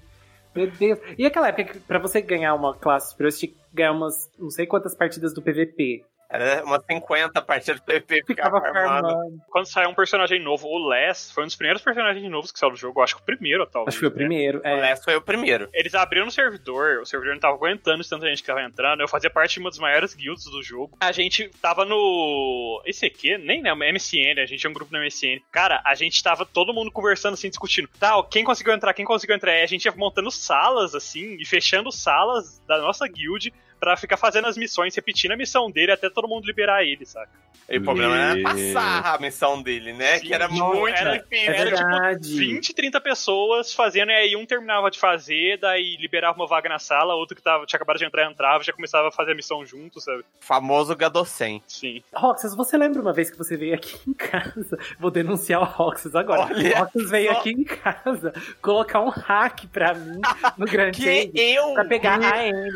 Meu Deus. E aquela época que pra você ganhar uma classe superior, você tinha que ganhar umas não sei quantas partidas do PVP. Era umas 50 partidas do PP Ficava farmando. Quando saiu um personagem novo, o Les foi um dos primeiros personagens novos que saiu do jogo, acho que o primeiro, talvez. Acho que foi o né? primeiro. O É. Last foi o primeiro. Eles abriram o servidor, o servidor não tava aguentando tanta gente que tava entrando. Eu fazia parte de uma das maiores guilds do jogo. A gente tava no. Esse aqui, nem né, MSN, a gente tinha um grupo no MSN. Cara, a gente tava todo mundo conversando assim, discutindo. Tá, quem conseguiu entrar, quem conseguiu entrar. E a gente ia montando salas assim e fechando salas da nossa guild pra ficar fazendo as missões, repetindo a missão dele até todo mundo liberar ele, saca? E o problema era passar a missão dele, né? Sim, que era tipo, muito era- difícil. É Era tipo verdade. 20, 30 pessoas fazendo, e aí um terminava de fazer, daí liberava uma vaga na sala, outro que tava, tinha acabado de entrar entrava, já começava a fazer a missão junto, sabe? Famoso Gadocem. Sim. Roxas, você lembra uma vez que você veio aqui em casa? Vou denunciar o Roxas agora. Olha o Roxas veio só. aqui em casa colocar um hack pra mim no Grand Que Theft eu. pra pegar a M.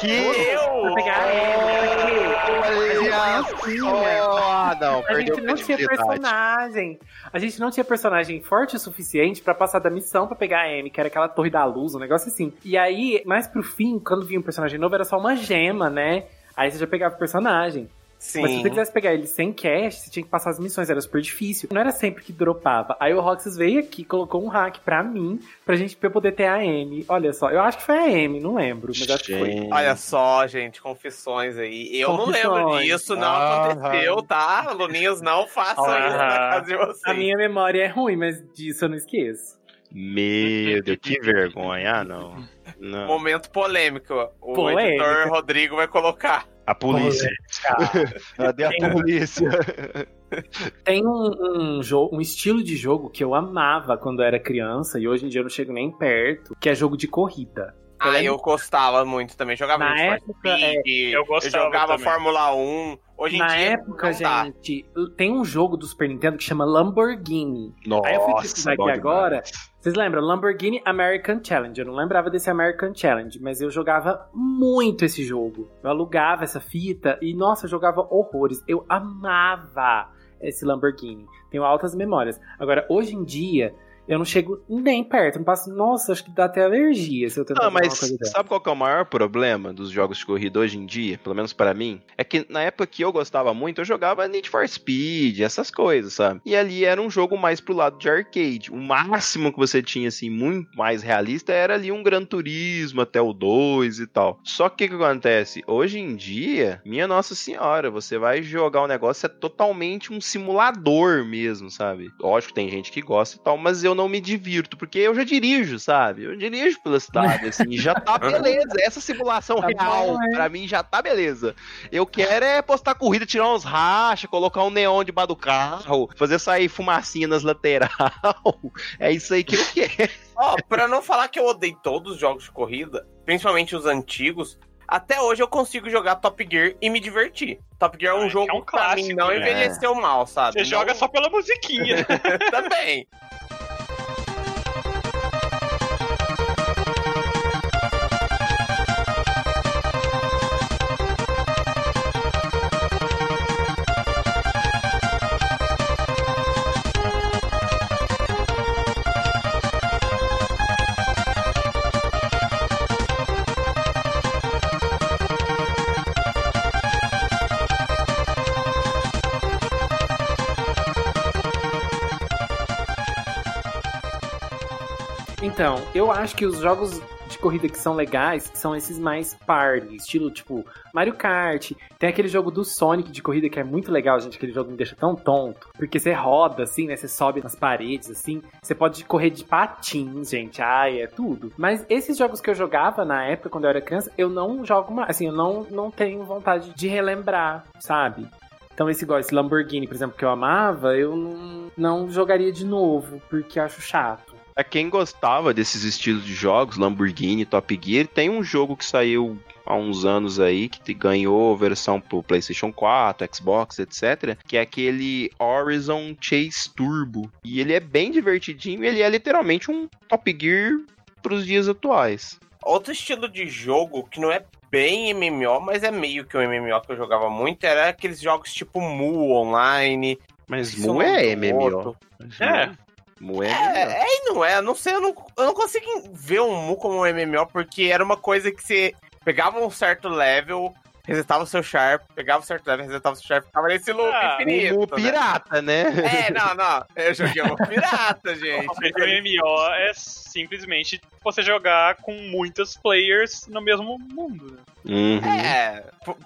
Que eu. Pegar a M. Olha Porque só! Ah, não, a perdeu gente não tinha personagem. A gente não tinha personagem forte o suficiente pra passar da missão pra pegar a M, que era aquela torre da luz, um negócio assim. E aí, mais pro fim, quando vinha um personagem novo, era só uma gema, né? Aí você já pegava o personagem. Sim. Mas se você quisesse pegar ele sem cash, você tinha que passar as missões, era super difícil. Não era sempre que dropava. Aí o Roxas veio aqui, colocou um hack pra mim, pra gente pra eu poder ter a M. Olha só, eu acho que foi a M, não lembro, mas acho que foi. Olha só, gente, confissões aí. Eu não lembro Confissões. disso, não Aham. aconteceu, tá? Aluninhos, não façam isso na casa de vocês. A minha memória é ruim, mas disso eu não esqueço. Meu Deus, que vergonha. Ah, não. não. Momento polêmico. O Polêmico. editor Rodrigo vai colocar. A polícia. Cadê a polícia? Tem um, um, jogo, um estilo de jogo que eu amava quando eu era criança, e hoje em dia eu não chego nem perto, que é jogo de corrida. Ah, lembro- eu gostava muito também. Jogava Na for época, é, eu gostava jogava também. Fórmula 1. Hoje em Na dia, época, gente, tem um jogo do Super Nintendo que chama Lamborghini. Aí eu fui pesquisar Nossa, aqui bom agora. Vocês lembram? Lamborghini American Challenge. Eu não lembrava desse American Challenge, mas eu jogava muito esse jogo. Eu alugava essa fita e, nossa, eu jogava horrores. Eu amava esse Lamborghini. Tenho altas memórias. Agora, hoje em dia, eu não chego nem perto. Não passo. Nossa, acho que dá até alergia se eu tentar Não, fazer mas sabe qual que é o maior problema dos jogos de corrida hoje em dia? Pelo menos pra mim? É que na época que eu gostava muito, eu jogava Need for Speed, essas coisas, sabe? E ali era um jogo mais pro lado de arcade. O máximo que você tinha, assim, muito mais realista era ali um Gran Turismo até o 2 e tal. Só que o que acontece? Hoje em dia, minha Nossa Senhora, você vai jogar um negócio, é totalmente um simulador mesmo, sabe? Lógico, tem gente que gosta e tal, mas eu não me divirto, porque eu já dirijo, sabe? Eu dirijo pela cidade, assim, já tá beleza. Essa simulação Tá real, bom, é. pra mim, já tá beleza. Eu quero é postar corrida, tirar uns rachas, colocar um neon debaixo do carro, fazer sair fumacinha nas laterais. É isso aí que eu quero. Ó, pra não falar que eu odeio todos os jogos de corrida, principalmente os antigos, até hoje eu consigo jogar Top Gear e me divertir. Top Gear é um É, jogo é um que pra mim clássico, não né? envelheceu mal, sabe? Você Não- joga só pela musiquinha. também. Então, eu acho que os jogos de corrida que são legais são esses mais party, estilo tipo Mario Kart. Tem aquele jogo do Sonic de corrida que é muito legal, gente. Aquele jogo me deixa tão tonto. Porque você roda assim, né? Você sobe nas paredes assim. Você pode correr de patins, gente. Ai, é tudo. Mas esses jogos que eu jogava na época, quando eu era criança, eu não jogo mais. Assim, eu não, não tenho vontade de relembrar, sabe? Então, esse igual esse Lamborghini, por exemplo, que eu amava, eu não, não jogaria de novo, porque acho chato. Pra quem gostava desses estilos de jogos, Lamborghini, Top Gear, tem um jogo que saiu há uns anos aí, que ganhou versão pro PlayStation 4, Xbox, etc., que é aquele Horizon Chase Turbo. E ele é bem divertidinho, ele é literalmente um Top Gear pros dias atuais. Outro estilo de jogo que não é bem MMO, mas é meio que um MMO que eu jogava muito, era aqueles jogos tipo Mu Online. Mas Mu é MMO. outro. É. Mu é. É, é e não é, eu não sei, eu não, eu não consigo ver um Mu como um MMO, porque era uma coisa que você pegava um certo level, resetava o seu Sharp, pegava um certo level, resetava o seu Sharp, ficava nesse loop Ah, infinito. Mu né? pirata, né? É, não, não, eu joguei um pirata, gente. O MMO é simplesmente você jogar com muitos players no mesmo mundo, né? Uhum. É,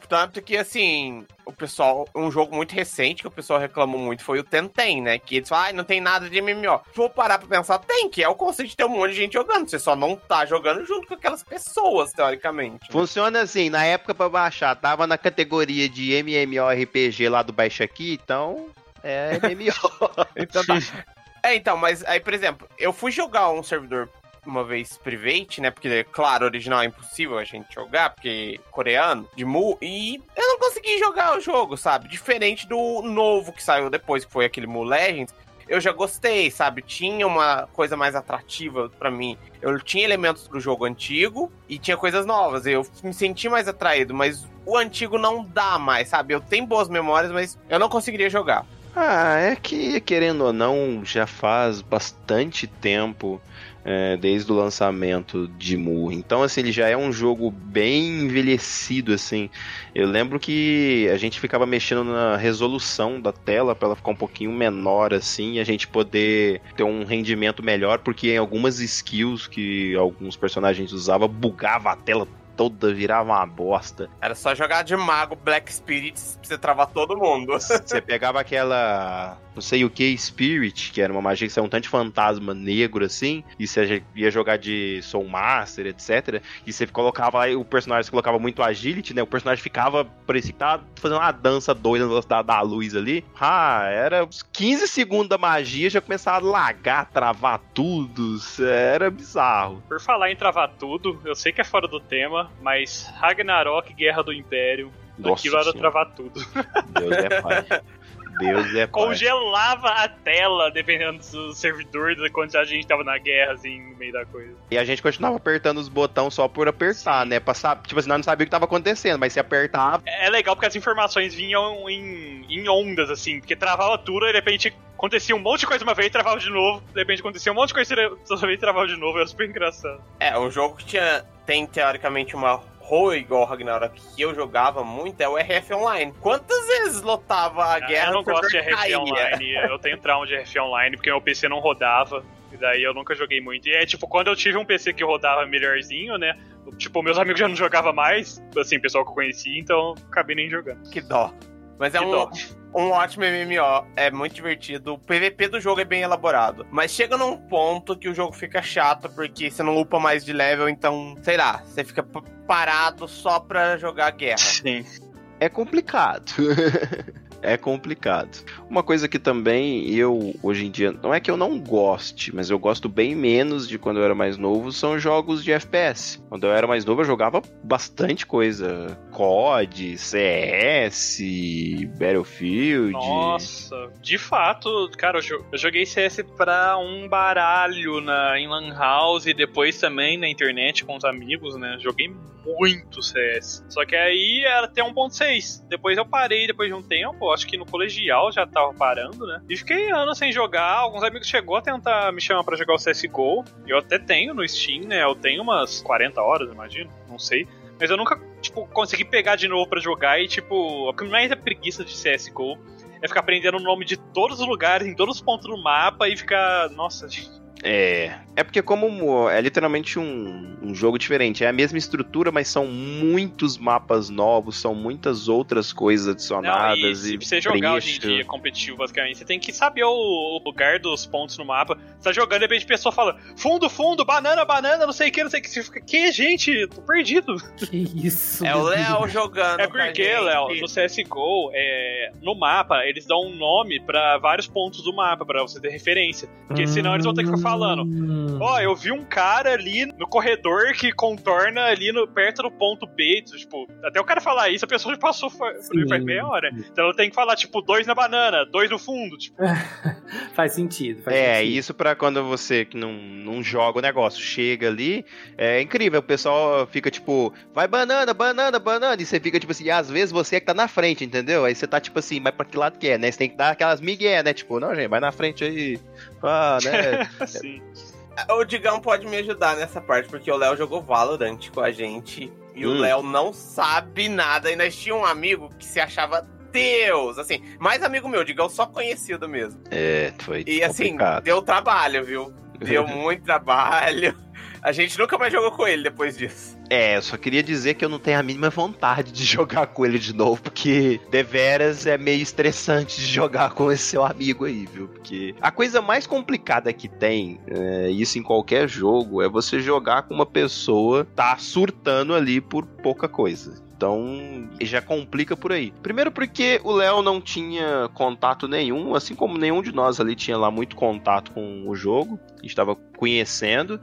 tanto que assim, o pessoal, um jogo muito recente que o pessoal reclamou muito foi o Tentem, né? Que eles falam, ah, não tem nada de MMO. Vou parar pra pensar, tem, que é o conceito de ter um monte de gente jogando. Você só não tá jogando junto com aquelas pessoas, teoricamente. Funciona assim, na época pra baixar, tava na categoria de MMORPG lá do Baixa Aqui, então é MMO. Então tá. É, então, mas aí, por exemplo, eu fui jogar um servidor uma vez private, né? Porque, claro, original é impossível a gente jogar, porque é coreano, de Mu, e eu não consegui jogar o jogo, sabe? Diferente do novo que saiu depois, que foi aquele Mu Legends. Eu já gostei, sabe? Tinha uma coisa mais atrativa pra mim. Eu tinha elementos do jogo antigo e tinha coisas novas. Eu me senti mais atraído, mas o antigo não dá mais, sabe? Eu tenho boas memórias, mas eu não conseguiria jogar. Ah, é que, querendo ou não, já faz bastante tempo é, desde o lançamento de Mu. Então, assim, ele já é um jogo bem envelhecido, assim. Eu lembro que a gente ficava mexendo na resolução da tela para ela ficar um pouquinho menor, assim, e a gente poder ter um rendimento melhor, porque em algumas skills que alguns personagens usavam, bugava a tela toda, virava uma bosta. Era só jogar de mago Black Spirits pra você travar todo mundo. Você pegava aquela não sei o que, Spirit, que era uma magia que saiu um tanto de fantasma negro assim, e você ia jogar de Soul Master, etc. E você colocava lá, o personagem colocava muito agility, né? O personagem ficava, parecia que tava fazendo uma dança doida na velocidade da luz ali. Ah, era uns 15 segundos da magia, já começava a lagar, travar tudo. Era bizarro. Por falar em travar tudo, eu sei que é fora do tema, mas Ragnarok, Guerra do Império, Nossa aquilo era Senhora. travar tudo. Deus é pai. Deus é pai. Congelava a tela, dependendo do servidor, da quantidade de gente tava na guerra, assim, no meio da coisa. E a gente continuava apertando os botões só por apertar, né? Pra, tipo assim, nós não sabia o que tava acontecendo, mas se apertava. É legal porque as informações vinham em, em ondas, assim, porque travava tudo e de repente acontecia um monte de coisa uma vez, travava de novo, de repente acontecia um monte de coisa outra vez, travava de novo, era super engraçado. É, um jogo que tinha, tem teoricamente uma role igual Ragnarok que eu jogava muito é o RF Online. Quantas vezes lotava a guerra? eu não gosto de RF caía? Online, eu tenho trauma de RF Online porque meu PC não rodava. E daí eu nunca joguei muito. E é tipo, quando eu tive um PC que rodava melhorzinho, né? Tipo, meus amigos já não jogavam mais, assim, pessoal que eu conhecia, então acabei nem jogando. Que dó. Mas é Que um, dó. um ótimo MMO, é muito divertido. O PVP do jogo é bem elaborado. Mas chega num ponto que o jogo fica chato, porque você não upa mais de level, então, sei lá, você fica parado só pra jogar guerra. Sim. É complicado. é complicado. Uma coisa que também eu, hoje em dia, não é que eu não goste, mas eu gosto bem menos de quando eu era mais novo, são jogos de FPS. Quando eu era mais novo, eu jogava bastante coisa. COD, CS, Battlefield. Nossa, de fato, cara, eu jo- eu joguei CS pra um baralho na, em Lan House e depois também na internet com os amigos, né? Joguei muito CS. Só que aí era até 1.6. Depois eu parei depois de um tempo, acho que no colegial já tava parando, né? E fiquei anos sem jogar. Alguns amigos chegou a tentar me chamar pra jogar o CSGO. Eu até tenho no Steam, né? Eu tenho umas 40 horas, imagino, não sei. Mas eu nunca, tipo, consegui pegar de novo pra jogar e, tipo, que mais é preguiça de CSGO é ficar aprendendo o nome de todos os lugares, em todos os pontos do mapa e ficar. Nossa, É. É porque como é literalmente um, um jogo diferente, é a mesma estrutura, mas são muitos mapas novos, são muitas outras coisas Não, adicionadas e e, se você jogar hoje em dia competitivo, basicamente, você tem que saber o, o lugar dos pontos no mapa. Você tá jogando e de repente a pessoa fala: fundo, fundo, banana, banana, não sei o que, não sei o que. Você fica, que, gente? Tô perdido. Que isso? É o. Léo jogando. É porque. Léo, no CSGO, é, no mapa, eles dão um nome pra vários pontos do mapa, pra você ter referência. Porque senão eles vão ter que ficar falando. Hum. Ó, eu vi um cara ali no corredor que contorna ali no, perto do ponto B. Tipo, até o cara falar isso, a pessoa já passou por faz meia hora. Então eu tenho que falar, tipo, dois na banana, dois no fundo. Tipo, Faz sentido. Faz É, sentido. isso pra quando você que não, não joga o negócio, chega ali, é incrível, o pessoal fica tipo, vai banana, banana, banana, e você fica tipo assim, às vezes você é que tá na frente, entendeu? Aí você tá tipo assim, mas pra que lado que é, né? Você tem que dar aquelas migué, né? Tipo, não, gente, vai na frente aí, ah, né? assim. O Digão pode me ajudar nessa parte, porque o Léo jogou Valorant com a gente. E o Hum. Léo não sabe nada. E nós tínhamos um amigo que se achava Deus. Assim, mais amigo meu, Digão só conhecido mesmo. É, foi E assim, complicado. deu trabalho, viu? Deu muito trabalho. A gente nunca mais jogou com ele depois disso. É, só queria dizer que eu não tenho a mínima vontade de jogar com ele de novo, porque deveras é meio estressante de jogar com esse seu amigo aí, viu? Porque a coisa mais complicada que tem, é, isso em qualquer jogo, é você jogar com uma pessoa tá surtando ali por pouca coisa. Então, já complica por aí. Primeiro porque o Léo não tinha contato nenhum, assim como nenhum de nós ali tinha lá muito contato com o jogo. A gente tava conhecendo.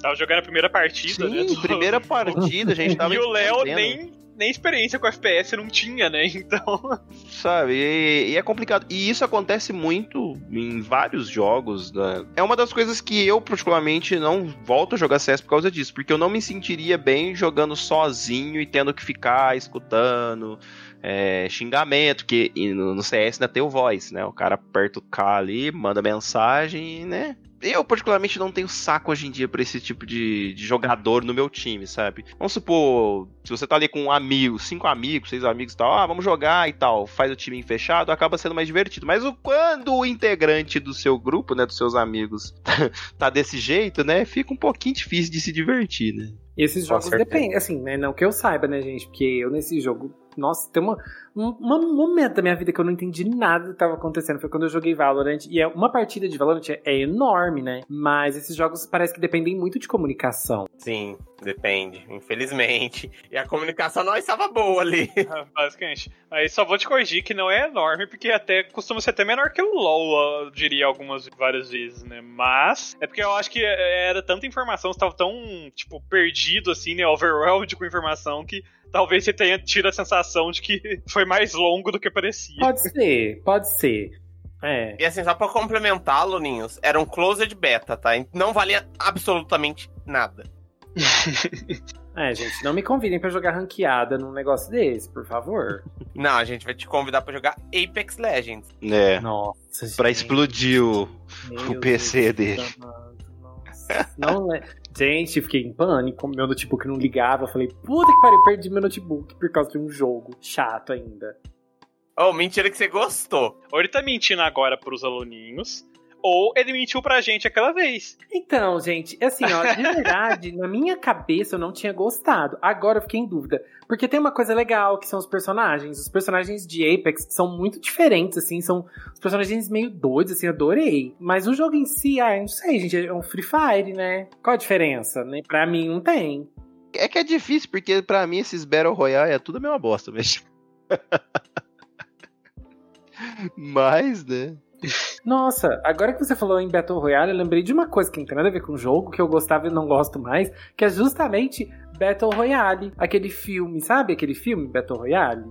Tava jogando a primeira partida, Sim, né? do- primeira partida, a gente tava E o Léo nem, nem experiência com FPS não tinha, né? Então. Sabe, e, e é complicado. E isso acontece muito em vários jogos. né? É uma das coisas que eu, particularmente, não volto a jogar CS por causa disso. Porque eu não me sentiria bem jogando sozinho e tendo que ficar escutando é, xingamento. Que no, no CS ainda tem o voice, né? O cara aperta o K ali, manda mensagem, né? Eu, particularmente, não tenho saco hoje em dia pra esse tipo de, de jogador no meu time, sabe? Vamos supor, se você tá ali com um amigo, cinco amigos, seis amigos e tal, ah, vamos jogar e tal, faz o time fechado, acaba sendo mais divertido. Mas o, quando o integrante do seu grupo, né, dos seus amigos, tá desse jeito, né, fica um pouquinho difícil de se divertir, né? E esses jogos dependem, assim, né? Não que eu saiba, né, gente? Porque eu nesse jogo. Nossa, tem uma, um, um momento da minha vida que eu não entendi nada do que tava acontecendo. Foi quando eu joguei Valorant. E é uma partida de Valorant é, é enorme, né? Mas esses jogos parece que dependem muito de comunicação. Sim, depende, infelizmente. E a comunicação não estava boa ali. Basicamente. Aí só vou te corrigir que não é enorme, porque até costuma ser até menor que o LoL, eu diria algumas várias vezes, né? Mas é porque eu acho que era tanta informação, você tava tão, tipo, perdido assim, né? Overwhelmed com informação que talvez você tenha tido a sensação de que foi mais longo do que parecia. Pode ser, pode ser. É. E assim, só pra complementar, Luninhos, era um closed beta, tá? Não valia absolutamente nada. É, gente, não me convidem pra jogar ranqueada num negócio desse, por favor. Não, a gente vai te convidar pra jogar Apex Legends. É, Nossa, gente. pra explodir o, Meu o PC Deus dele. Não é. Gente, fiquei em pânico. Meu notebook não ligava. Eu falei, puta que pariu, perdi meu notebook por causa de um jogo chato ainda. Oh, mentira que você gostou. Ou ele tá mentindo agora pros aluninhos, ou ele mentiu pra gente aquela vez. Então, gente, assim, ó, de verdade, na minha cabeça eu não tinha gostado. Agora eu fiquei em dúvida. Porque tem uma coisa legal que são os personagens. Os personagens de Apex são muito diferentes, assim, são os personagens meio doidos, assim, adorei. Mas o jogo em si, ah, não sei, gente, é um Free Fire, né? Qual a diferença? Né? Pra mim não tem. É que é difícil, porque pra mim esses Battle Royale é tudo a mesma bosta mesmo. Mas, né? Nossa, agora que você falou em Battle Royale, eu lembrei de uma coisa que não tem nada a ver com o jogo, que eu gostava e não gosto mais, que é justamente Battle Royale. Aquele filme, sabe aquele filme Battle Royale?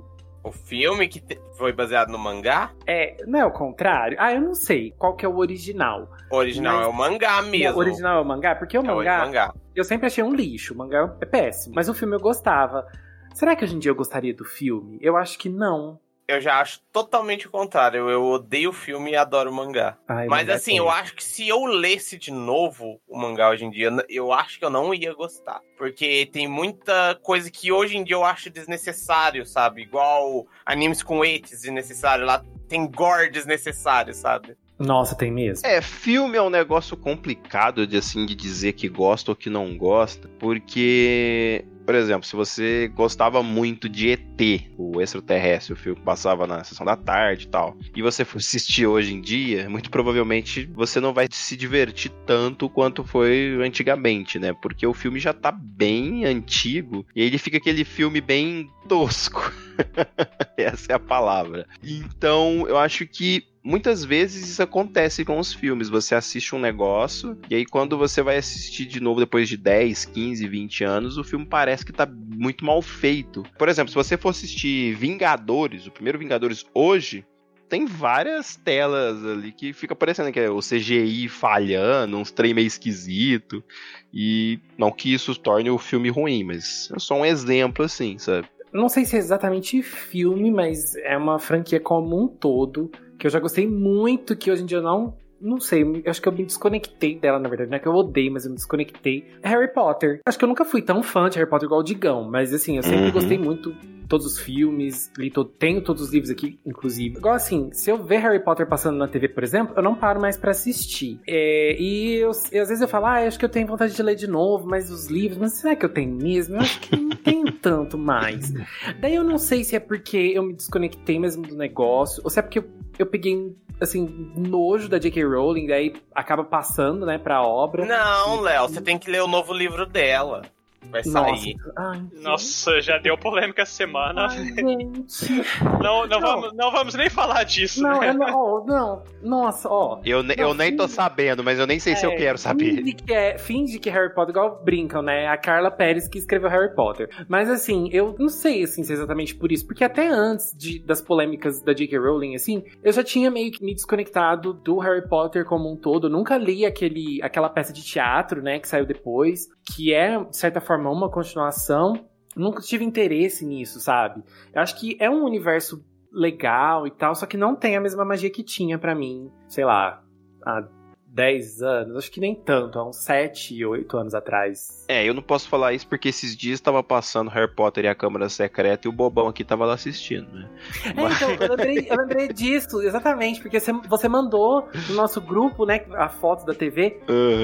O filme que foi baseado no mangá, É, não é o contrário? Ah, eu não sei qual que é o original. o original Mas- é o mangá mesmo. O original é o mangá? Porque o é o mangá, mangá. eu sempre achei um lixo. O mangá é péssimo. Mas o filme eu gostava. Será que hoje em dia eu gostaria do filme? Eu acho que não. Eu já acho totalmente o contrário. Eu odeio o filme e adoro o mangá. Ai, Mas mangá é assim, eu tenso. acho que se eu lesse de novo o mangá hoje em dia, eu acho que eu não ia gostar. Porque tem muita coisa que hoje em dia eu acho desnecessário, sabe? Igual animes com ets desnecessário. Lá tem gore desnecessário, sabe? Nossa, tem mesmo. É, filme é um negócio complicado de assim de dizer que gosta ou que não gosta, porque, por exemplo, se você gostava muito de ET, o extraterrestre, o filme que passava na sessão da tarde e tal, e você for assistir hoje em dia, muito provavelmente você não vai se divertir tanto quanto foi antigamente, né? Porque o filme já tá bem antigo e ele fica aquele filme bem tosco. Essa é a palavra. Então, eu acho que muitas vezes isso acontece com os filmes. Você assiste um negócio, e aí quando você vai assistir de novo depois de 10, 15, 20 anos, o filme parece que tá muito mal feito. Por exemplo, se você for assistir Vingadores, o primeiro Vingadores hoje. Tem várias telas ali que fica parecendo que é o CGI falhando, uns trem meio esquisito. E não que isso torne o filme ruim, mas é só um exemplo assim, sabe? Não sei se é exatamente filme, mas é uma franquia como um todo. Que eu já gostei muito, que hoje em dia eu não não sei, eu acho que eu me desconectei dela, na verdade. Não é que eu odeio, mas eu me desconectei. Harry Potter. Acho que eu nunca fui tão fã de Harry Potter igual o Digão, mas assim, eu sempre Uhum. gostei muito todos os filmes, li to- tenho todos os livros aqui, inclusive. Igual assim, se eu ver Harry Potter passando na TV, por exemplo, eu não paro mais pra assistir. É, e eu, eu- às vezes eu falo, ah, acho que eu tenho vontade de ler de novo, mas os livros, mas será que eu tenho mesmo? Eu acho que não tenho tanto mais. Daí eu não sei se é porque eu me desconectei mesmo do negócio, ou se é porque eu, eu peguei, assim, nojo da J.K. Rowling, daí acaba passando, né, pra obra. Não, Léo, você tem que ler o novo livro dela. Vai Nossa. sair. Ai, Nossa, já deu polêmica essa semana. ai, gente. Não, não, Não. Vamos, não vamos nem falar disso. Não, né? não, não. Nossa, ó. Eu, ne- eu nem tô sabendo, mas eu nem sei se eu É, quero saber. Finge que, é, finge que Harry Potter, igual brincam, né? A Carla Pérez que escreveu Harry Potter. Mas assim, eu não sei assim, se é exatamente por isso. Porque até antes de- das polêmicas da J.K. Rowling, assim, eu já tinha meio que me desconectado do Harry Potter como um todo. Eu nunca li aquele, aquela peça de teatro, né, que saiu depois, que é, de certa forma, uma continuação. Nunca tive interesse nisso, sabe? Eu acho que é um universo legal e tal, só que não tem a mesma magia que tinha pra mim, sei lá, há 10 anos, acho que nem tanto, há uns 7, 8 anos atrás. É, eu não posso falar isso porque esses dias tava passando Harry Potter e a Câmara Secreta e o bobão aqui tava lá assistindo, né? É, então, eu lembrei, eu lembrei disso, exatamente, porque você, você mandou no nosso grupo, né, a foto da TV.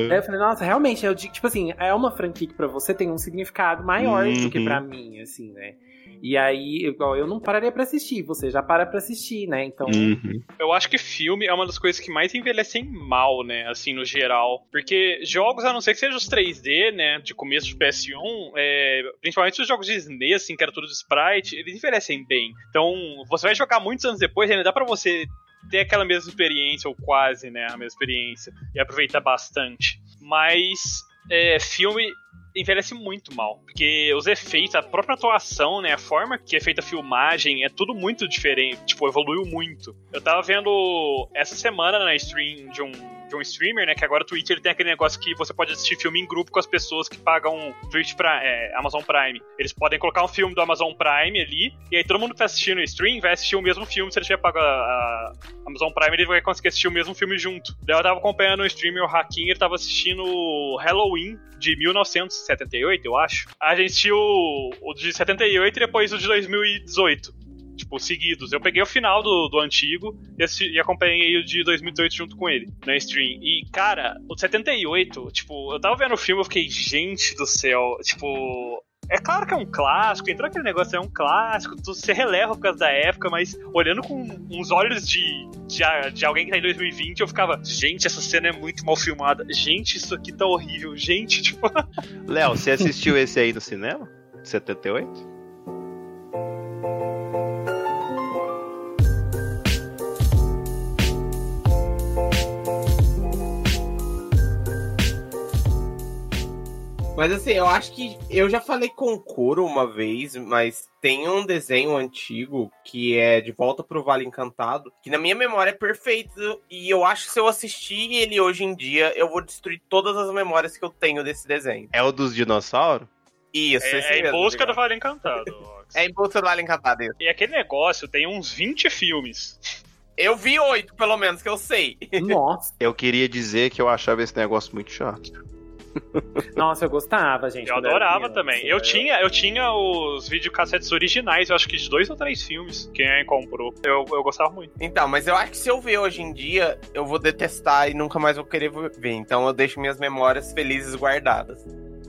Aí eu falei, nossa, realmente, eu digo, tipo assim, é uma franquia que pra você tem um significado maior do que Uhum. pra mim, assim, né? E aí, igual, eu não pararia pra assistir, você já para pra assistir, né? Então, Uhum. Eu acho que filme é uma das coisas que mais envelhecem mal, né? Assim, no geral. Porque jogos, a não ser que sejam os 3D, né? De começo de PS1, é, principalmente os jogos de SNES, assim, que era tudo de sprite, eles envelhecem bem. Então, você vai jogar muitos anos depois, ainda dá pra você ter aquela mesma experiência, ou quase, né? A mesma experiência, e aproveitar bastante. Mas, é, filme envelhece muito mal, porque os efeitos, a própria atuação, né, a forma que é feita a filmagem, é tudo muito diferente, tipo, evoluiu muito. Eu tava vendo essa semana na stream de um, de um streamer, né, que agora o Twitch ele tem aquele negócio que você pode assistir filme em grupo com as pessoas que pagam Twitch pra, é, Amazon Prime. Eles podem colocar um filme do Amazon Prime ali, e aí todo mundo que tá assistindo o stream vai assistir o mesmo filme, se ele tiver pago a, a Amazon Prime, ele vai conseguir assistir o mesmo filme junto. Daí eu tava acompanhando o streamer, o Hakim, ele tava assistindo Halloween de 1978, eu acho. A gente assistiu o de 78 e depois o de 2018. Tipo, seguidos. Eu peguei o final do, do antigo e, acompanhei o de 2018 junto com ele, na stream. E, cara, o de 78, tipo, eu tava vendo o filme e fiquei, gente do céu, tipo. É claro que é um clássico, entrou aquele negócio, é um clássico, tu se releva por causa da época, mas olhando com uns olhos de, de, de alguém que tá em 2020, eu ficava, gente, essa cena é muito mal filmada, gente, isso aqui tá horrível, gente, tipo. Léo, você assistiu esse aí no cinema? 78? Mas assim, eu acho que eu já falei com o Kuro uma vez, mas tem um desenho antigo que é De Volta pro Vale Encantado, que na minha memória é perfeito e eu acho que se eu assistir ele hoje em dia, eu vou destruir todas as memórias que eu tenho desse desenho. É o dos dinossauros? Isso, esse É, é em mesmo, busca do obrigado. Vale Encantado. Ox. É em busca do Vale Encantado. isso. E aquele negócio tem uns 20 filmes. Eu vi oito, pelo menos, que eu sei. nossa, Eu queria dizer que eu achava esse negócio muito chato. nossa, eu gostava, gente. Eu adorava criança. também. Eu tinha, eu tinha os videocassetes originais, eu acho que de dois ou três filmes. Quem comprou. Eu, eu gostava muito. Então, mas eu acho que se eu ver hoje em dia, eu vou detestar e nunca mais vou querer ver. Então eu deixo minhas memórias felizes guardadas.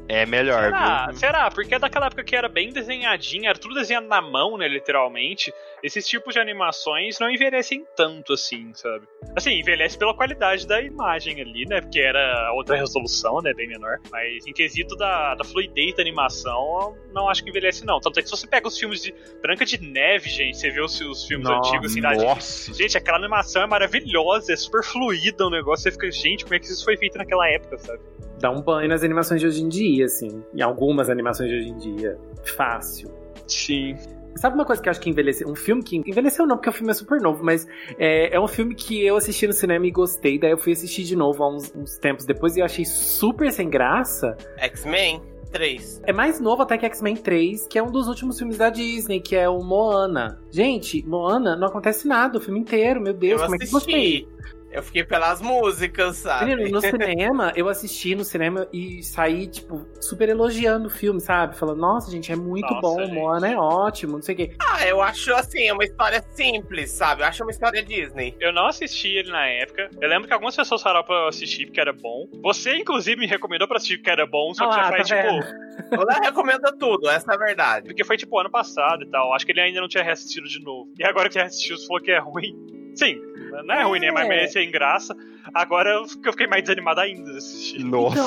É melhor, Será? viu? Será? Porque é daquela época que era bem desenhadinha, era tudo desenhado na mão, né, literalmente. Esses tipos de animações não envelhecem tanto assim, sabe? Assim, envelhece pela qualidade da imagem ali, né? Porque era outra resolução, né? Bem menor. Mas em quesito da, da fluidez da animação, não acho que envelhece, não. Tanto é que se você pega os filmes de Branca de Neve, gente, você vê os, os filmes Nossa, antigos assim Nossa. Gente, aquela animação é maravilhosa, é super fluida o negócio. Você fica, gente, como é que isso foi feito naquela época, sabe? Dá um banho nas animações de hoje em dia, assim. Em algumas animações de hoje em dia. Fácil. Sim. Sabe uma coisa que eu acho que envelheceu? Um filme que. Envelheceu não, porque o filme é super novo, mas é, é um filme que eu assisti no cinema e gostei. Daí eu fui assistir de novo há uns, uns tempos depois e eu achei super sem graça. X-Men 3. É mais novo até que X-Men 3, que é um dos últimos filmes da Disney, que é o Moana. Gente, Moana não acontece nada o filme inteiro, meu Deus, eu como é que assisti. gostei? Eu fiquei pelas músicas, sabe? Menino, no cinema, eu assisti no cinema e saí, tipo, super elogiando o filme, sabe? Falando, nossa, gente, é muito Nossa, bom, gente. Moana é ótimo, não sei o quê. Ah, eu acho assim, é uma história simples, sabe? Eu acho uma história Disney. Eu não assisti ele na época. Eu lembro que algumas pessoas falaram pra eu assistir porque era bom. Você, inclusive, me recomendou pra assistir porque era bom, só que Ah, já tá faz, vendo? tipo. Ela recomenda tudo, essa é a verdade. Porque foi, tipo, ano passado e tal. Acho que ele ainda não tinha reassistido de novo. E agora que reassistiu, você falou que é ruim. Sim, não é, ruim, né? Mas É. merece em graça. Agora eu eu fiquei mais desanimado ainda de assistir. Nossa.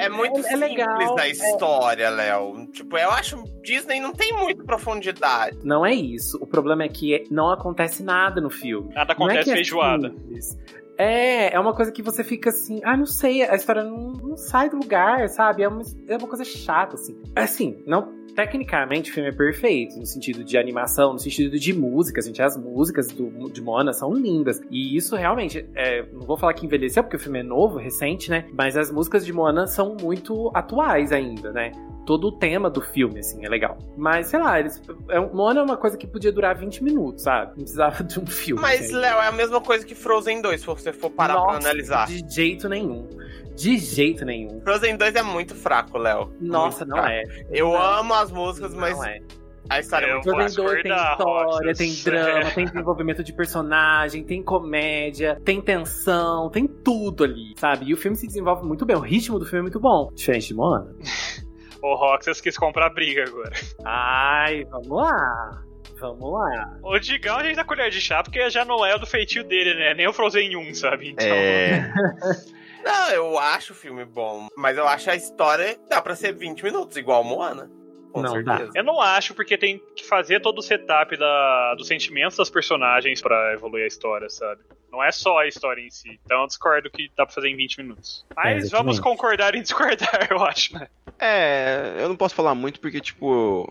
É muito É- é simples legal, a é. história, Léo. Tipo, eu acho Disney não tem muita profundidade. Não é isso. O problema é que não acontece nada no filme. Nada é acontece que é feijoada. simples. É, é uma coisa que você fica assim, ah, não sei, a história não, não sai do lugar, sabe? É uma, é uma coisa chata, assim. Assim, não. Tecnicamente, o filme é perfeito, no sentido de animação, no sentido de música, gente. As músicas do, de Moana são lindas. E isso realmente, é, não vou falar que envelheceu, porque o filme é novo, recente, né? Mas as músicas de Moana são muito atuais ainda, né? Todo o tema do filme, assim, é legal. Mas, sei lá, eles. É, Moana é uma coisa que podia durar 20 minutos, sabe? Não precisava de um filme. Mas, assim. Léo, é a mesma coisa que Frozen 2, se você for parar pra Nossa, analisar. De jeito nenhum. De jeito nenhum. Frozen 2 é muito fraco, Léo. Nossa, Muito não fraco. é. Eu Não. amo as músicas, mas Não é. a história é Eu muito. Frozen 2 tem história, tem drama, tem desenvolvimento de personagem, tem comédia, tem tensão, tem tudo ali, sabe? E o filme se desenvolve muito bem, o ritmo do filme é muito bom. Diferente de Moana. O Roxas quis comprar briga agora. Ai, vamos lá. Vamos lá. O Digão a gente dá colher de chá porque já não é do feitio dele, né? Nem o Frozen 1, sabe? Então, É. Não, eu acho o filme bom, mas eu acho a história dá pra ser 20 minutos, igual Moana. Com Não dá. certeza. Eu não acho, porque tem que fazer todo o setup da, dos sentimentos das personagens pra evoluir a história, sabe? Não é só a história em si. Então eu discordo que dá pra fazer em 20 minutos. Mas exatamente. vamos concordar em discordar, eu acho, né? É, eu não posso falar muito porque, tipo,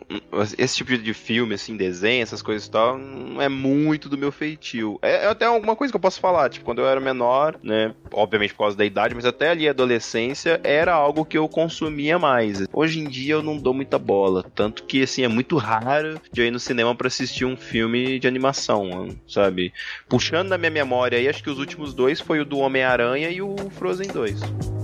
esse tipo de filme, assim, desenho, essas coisas e tal, não é muito do meu feitio. É, é até alguma coisa que eu posso falar, tipo, quando eu era menor, né, obviamente por causa da idade, mas até ali a adolescência era algo que eu consumia mais. Hoje em dia eu não dou muita bola, tanto que, assim, é muito raro de eu ir no cinema pra assistir um filme de animação, sabe? Puxando na minha memória aí, acho que os últimos dois foi o do Homem-Aranha e o Frozen 2.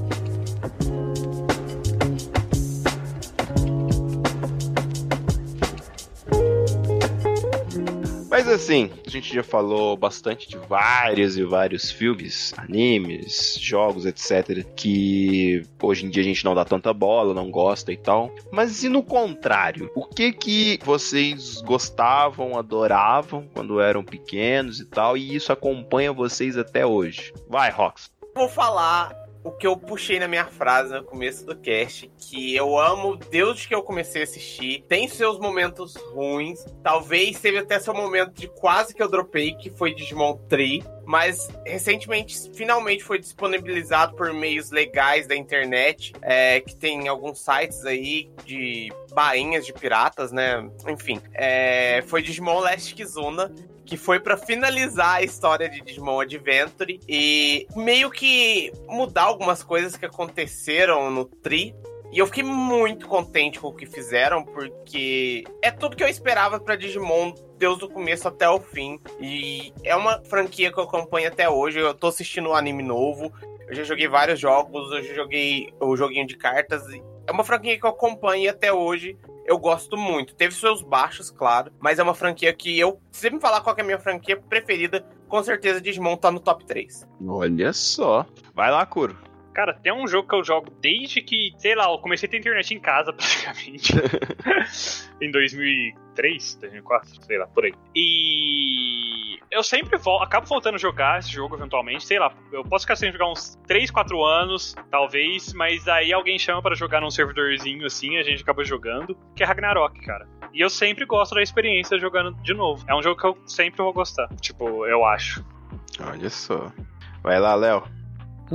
Mas assim, a gente já falou bastante de vários e vários filmes, animes, jogos, etc. Que hoje em dia a gente não dá tanta bola, não gosta e tal. Mas e no contrário? O que que vocês gostavam, adoravam quando eram pequenos e tal? E isso acompanha vocês até hoje? Vai, Rox. Vou falar o que eu puxei na minha frase no começo do cast, que eu amo desde que eu comecei a assistir. Tem seus momentos ruins, talvez teve até seu momento de quase que eu dropei, que foi Digimon Tree. Mas recentemente, finalmente foi disponibilizado por meios legais da internet, é, que tem alguns sites aí de bainhas de piratas, né? Enfim, é, foi Digimon Last Kizuna, que foi pra finalizar a história de Digimon Adventure e meio que mudar algumas coisas que aconteceram no Tri. E eu fiquei muito contente com o que fizeram, porque é tudo que eu esperava pra Digimon, desde o começo até o fim. E é uma franquia que eu acompanho até hoje. Eu tô assistindo um anime novo. Eu já joguei vários jogos, eu já joguei o joguinho de cartas. É uma franquia que eu acompanho até hoje. Eu gosto muito. Teve seus baixos, claro, mas é uma franquia que eu, se você me falar qual que é a minha franquia preferida, com certeza Digimon tá no top 3. Olha só. Vai lá, Kuro. Cara, tem um jogo que eu jogo desde que, sei lá, eu comecei a ter internet em casa, praticamente. em 2003, 2004, sei lá, por aí. E eu sempre vol acabo voltando a jogar esse jogo eventualmente, sei lá, eu posso ficar sem jogar uns 3, 4 anos, talvez, mas aí alguém chama pra jogar num servidorzinho assim, a gente acaba jogando, que é Ragnarok, cara. E eu sempre gosto da experiência jogando de novo. É um jogo que eu sempre vou gostar, tipo, eu acho. Olha só. Vai lá, Léo.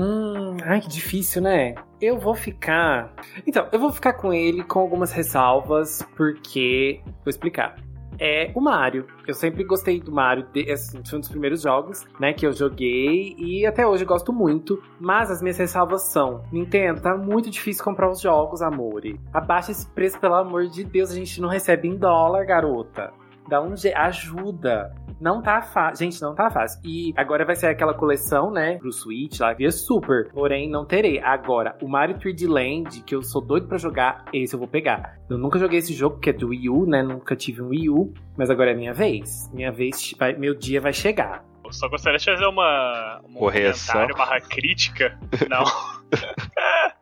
Hum, ai, que difícil, né? Eu vou ficar. Então, eu vou ficar com ele com algumas ressalvas, porque. Vou explicar. É o Mario. Eu sempre gostei do Mario, de- esse foi um dos primeiros jogos, né, que eu joguei e até hoje gosto muito. Mas as minhas ressalvas são: Nintendo, tá muito difícil comprar os jogos, amore. Abaixa esse preço, pelo amor de Deus, a gente não recebe em dólar, garota. Dá um ajuda. Não tá fácil. Gente, não tá fácil. E agora vai ser aquela coleção, né? Pro Switch lá, via Super. Porém, não terei. Agora, o Mario 3D Land, que eu sou doido pra jogar, esse eu vou pegar. Eu nunca joguei esse jogo, que é do Wii U, né? Nunca tive um Wii U. Mas agora é minha vez. Minha vez, vai- meu dia vai chegar. Eu só gostaria de fazer uma, um Correção. comentário barra crítica. Não.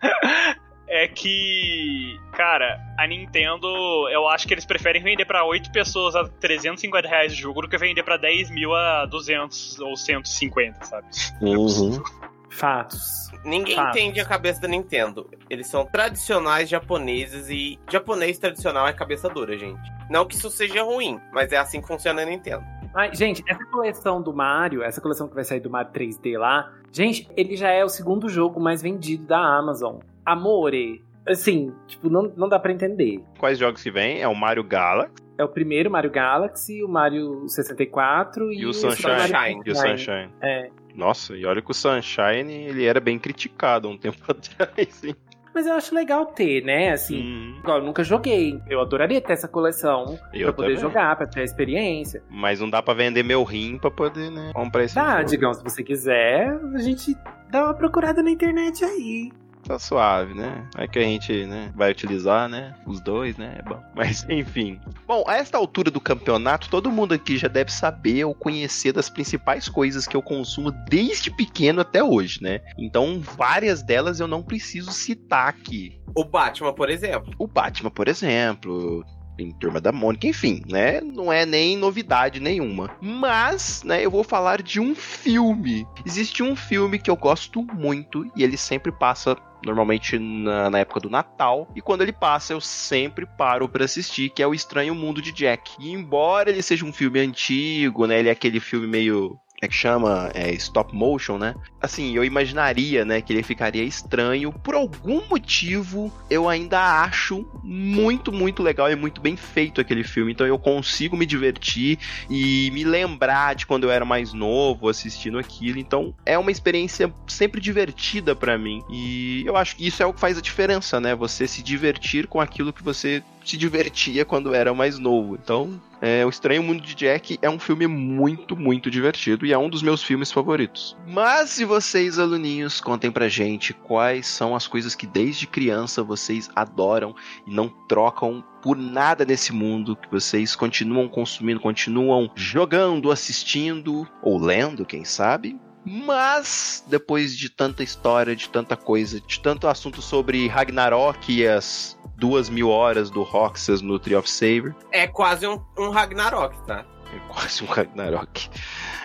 é que, cara, a Nintendo, eu acho que eles preferem vender pra 8 pessoas a 350 reais de jogo do que vender pra 10 mil a 200 ou 150, sabe? Uhum. Fatos. Ninguém Fatos. entende a cabeça da Nintendo. Eles são tradicionais japoneses e japonês tradicional é cabeça dura, gente. Não que isso seja ruim, mas é assim que funciona a Nintendo. Mas, gente, essa coleção do Mario, essa coleção que vai sair do Mario 3D lá, gente, ele já é o segundo jogo mais vendido da Amazon. Amore. Assim, tipo, não, não dá pra entender. Quais jogos que vem? É o Mario Galaxy É o primeiro Mario Galaxy, o Mario 64 e, e o Sunshine. Mario E o Sunshine. É. Nossa, e olha que o Sunshine, ele era bem criticado há um tempo atrás, hein? Mas eu acho legal ter, né? Assim, igual, eu nunca joguei. Eu adoraria ter essa coleção Eu pra poder também. jogar, pra ter a experiência. Mas não dá pra vender meu rim pra poder, né, comprar esse Tá, jogo. digamos, se você quiser, a gente dá uma procurada na internet aí. Tá suave, né? É que a gente, né, vai utilizar, né? Os dois, né? É bom. Mas, enfim. Bom, a esta altura do campeonato, todo mundo aqui já deve saber ou conhecer das principais coisas que eu consumo desde pequeno até hoje, né? Então, várias delas eu não preciso citar aqui. O Batman, por exemplo. O Batman, por exemplo. Em Turma da Mônica, enfim, né? Não é nem novidade nenhuma. Mas, né, eu vou falar de um filme. Existe um filme que eu gosto muito e ele sempre passa normalmente na, na época do Natal. E quando ele passa, eu sempre paro pra assistir, que é O Estranho Mundo de Jack. E embora ele seja um filme antigo, né? Ele é aquele filme meio. É que chama é, stop motion, né? Assim, eu imaginaria, né, que ele ficaria estranho. Por algum motivo, eu ainda acho muito, muito legal e muito bem feito aquele filme. Então eu consigo me divertir e me lembrar de quando eu era mais novo assistindo aquilo. Então é uma experiência sempre divertida pra mim. E eu acho que isso é o que faz a diferença, né? Você se divertir com aquilo que você se divertia quando era mais novo. Então, é, O Estranho Mundo de Jack é um filme muito, muito divertido e é um dos meus filmes favoritos. Mas se vocês, aluninhos, contem pra gente quais são as coisas que desde criança vocês adoram e não trocam por nada nesse mundo, que vocês continuam consumindo, continuam jogando, assistindo ou lendo, quem sabe. Mas, depois de tanta história, de tanta coisa, de tanto assunto sobre Ragnarok e as duas mil horas do Roxas no Tree of Saber, É quase um, um Ragnarok, tá? é quase um Ragnarok.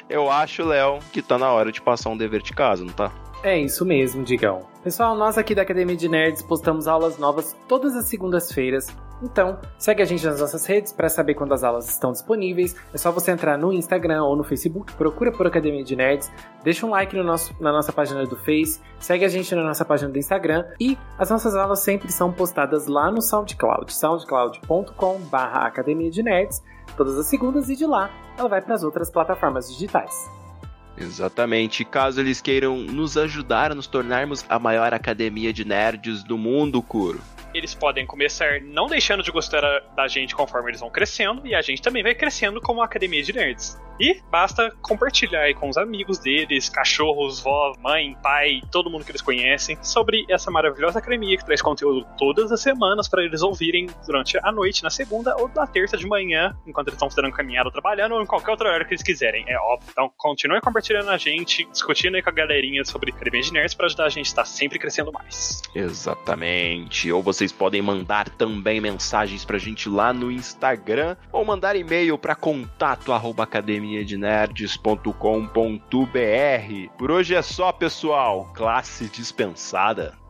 Eu acho, Léo, que tá na hora de passar um dever de casa, não tá? É isso mesmo, Digão. Pessoal, nós aqui da Academia de Nerds postamos aulas novas todas as segundas-feiras. Então, segue a gente nas nossas redes para saber quando as aulas estão disponíveis. É só você entrar no Instagram ou no Facebook, procura por Academia de Nerds, deixa um like no nosso, na nossa página do Face, segue a gente na nossa página do Instagram e as nossas aulas sempre são postadas lá no SoundCloud, soundcloud.com.br Academia de Nerds, todas as segundas e de lá ela vai para as outras plataformas digitais. Exatamente. Caso eles queiram nos ajudar a nos tornarmos a maior academia de nerds do mundo, Kuro. Eles podem começar não deixando de gostar da gente conforme eles vão crescendo, e a gente também vai crescendo como Academia de Nerds. E basta compartilhar aí com os amigos deles, cachorros, vó, mãe, pai, todo mundo que eles conhecem, sobre essa maravilhosa academia que traz conteúdo todas as semanas para eles ouvirem durante a noite, na segunda ou na terça de manhã, enquanto eles estão fazendo caminhada ou trabalhando, ou em qualquer outro horário que eles quiserem, é óbvio. Então continuem compartilhando a gente, discutindo aí com a galerinha sobre Academia de Nerds para ajudar a gente a estar sempre crescendo mais. Exatamente. Ou vocês podem mandar também mensagens pra gente lá no Instagram ou mandar e-mail para contato arroba academiadenerds.com.br. Por hoje é só, pessoal. Classe dispensada.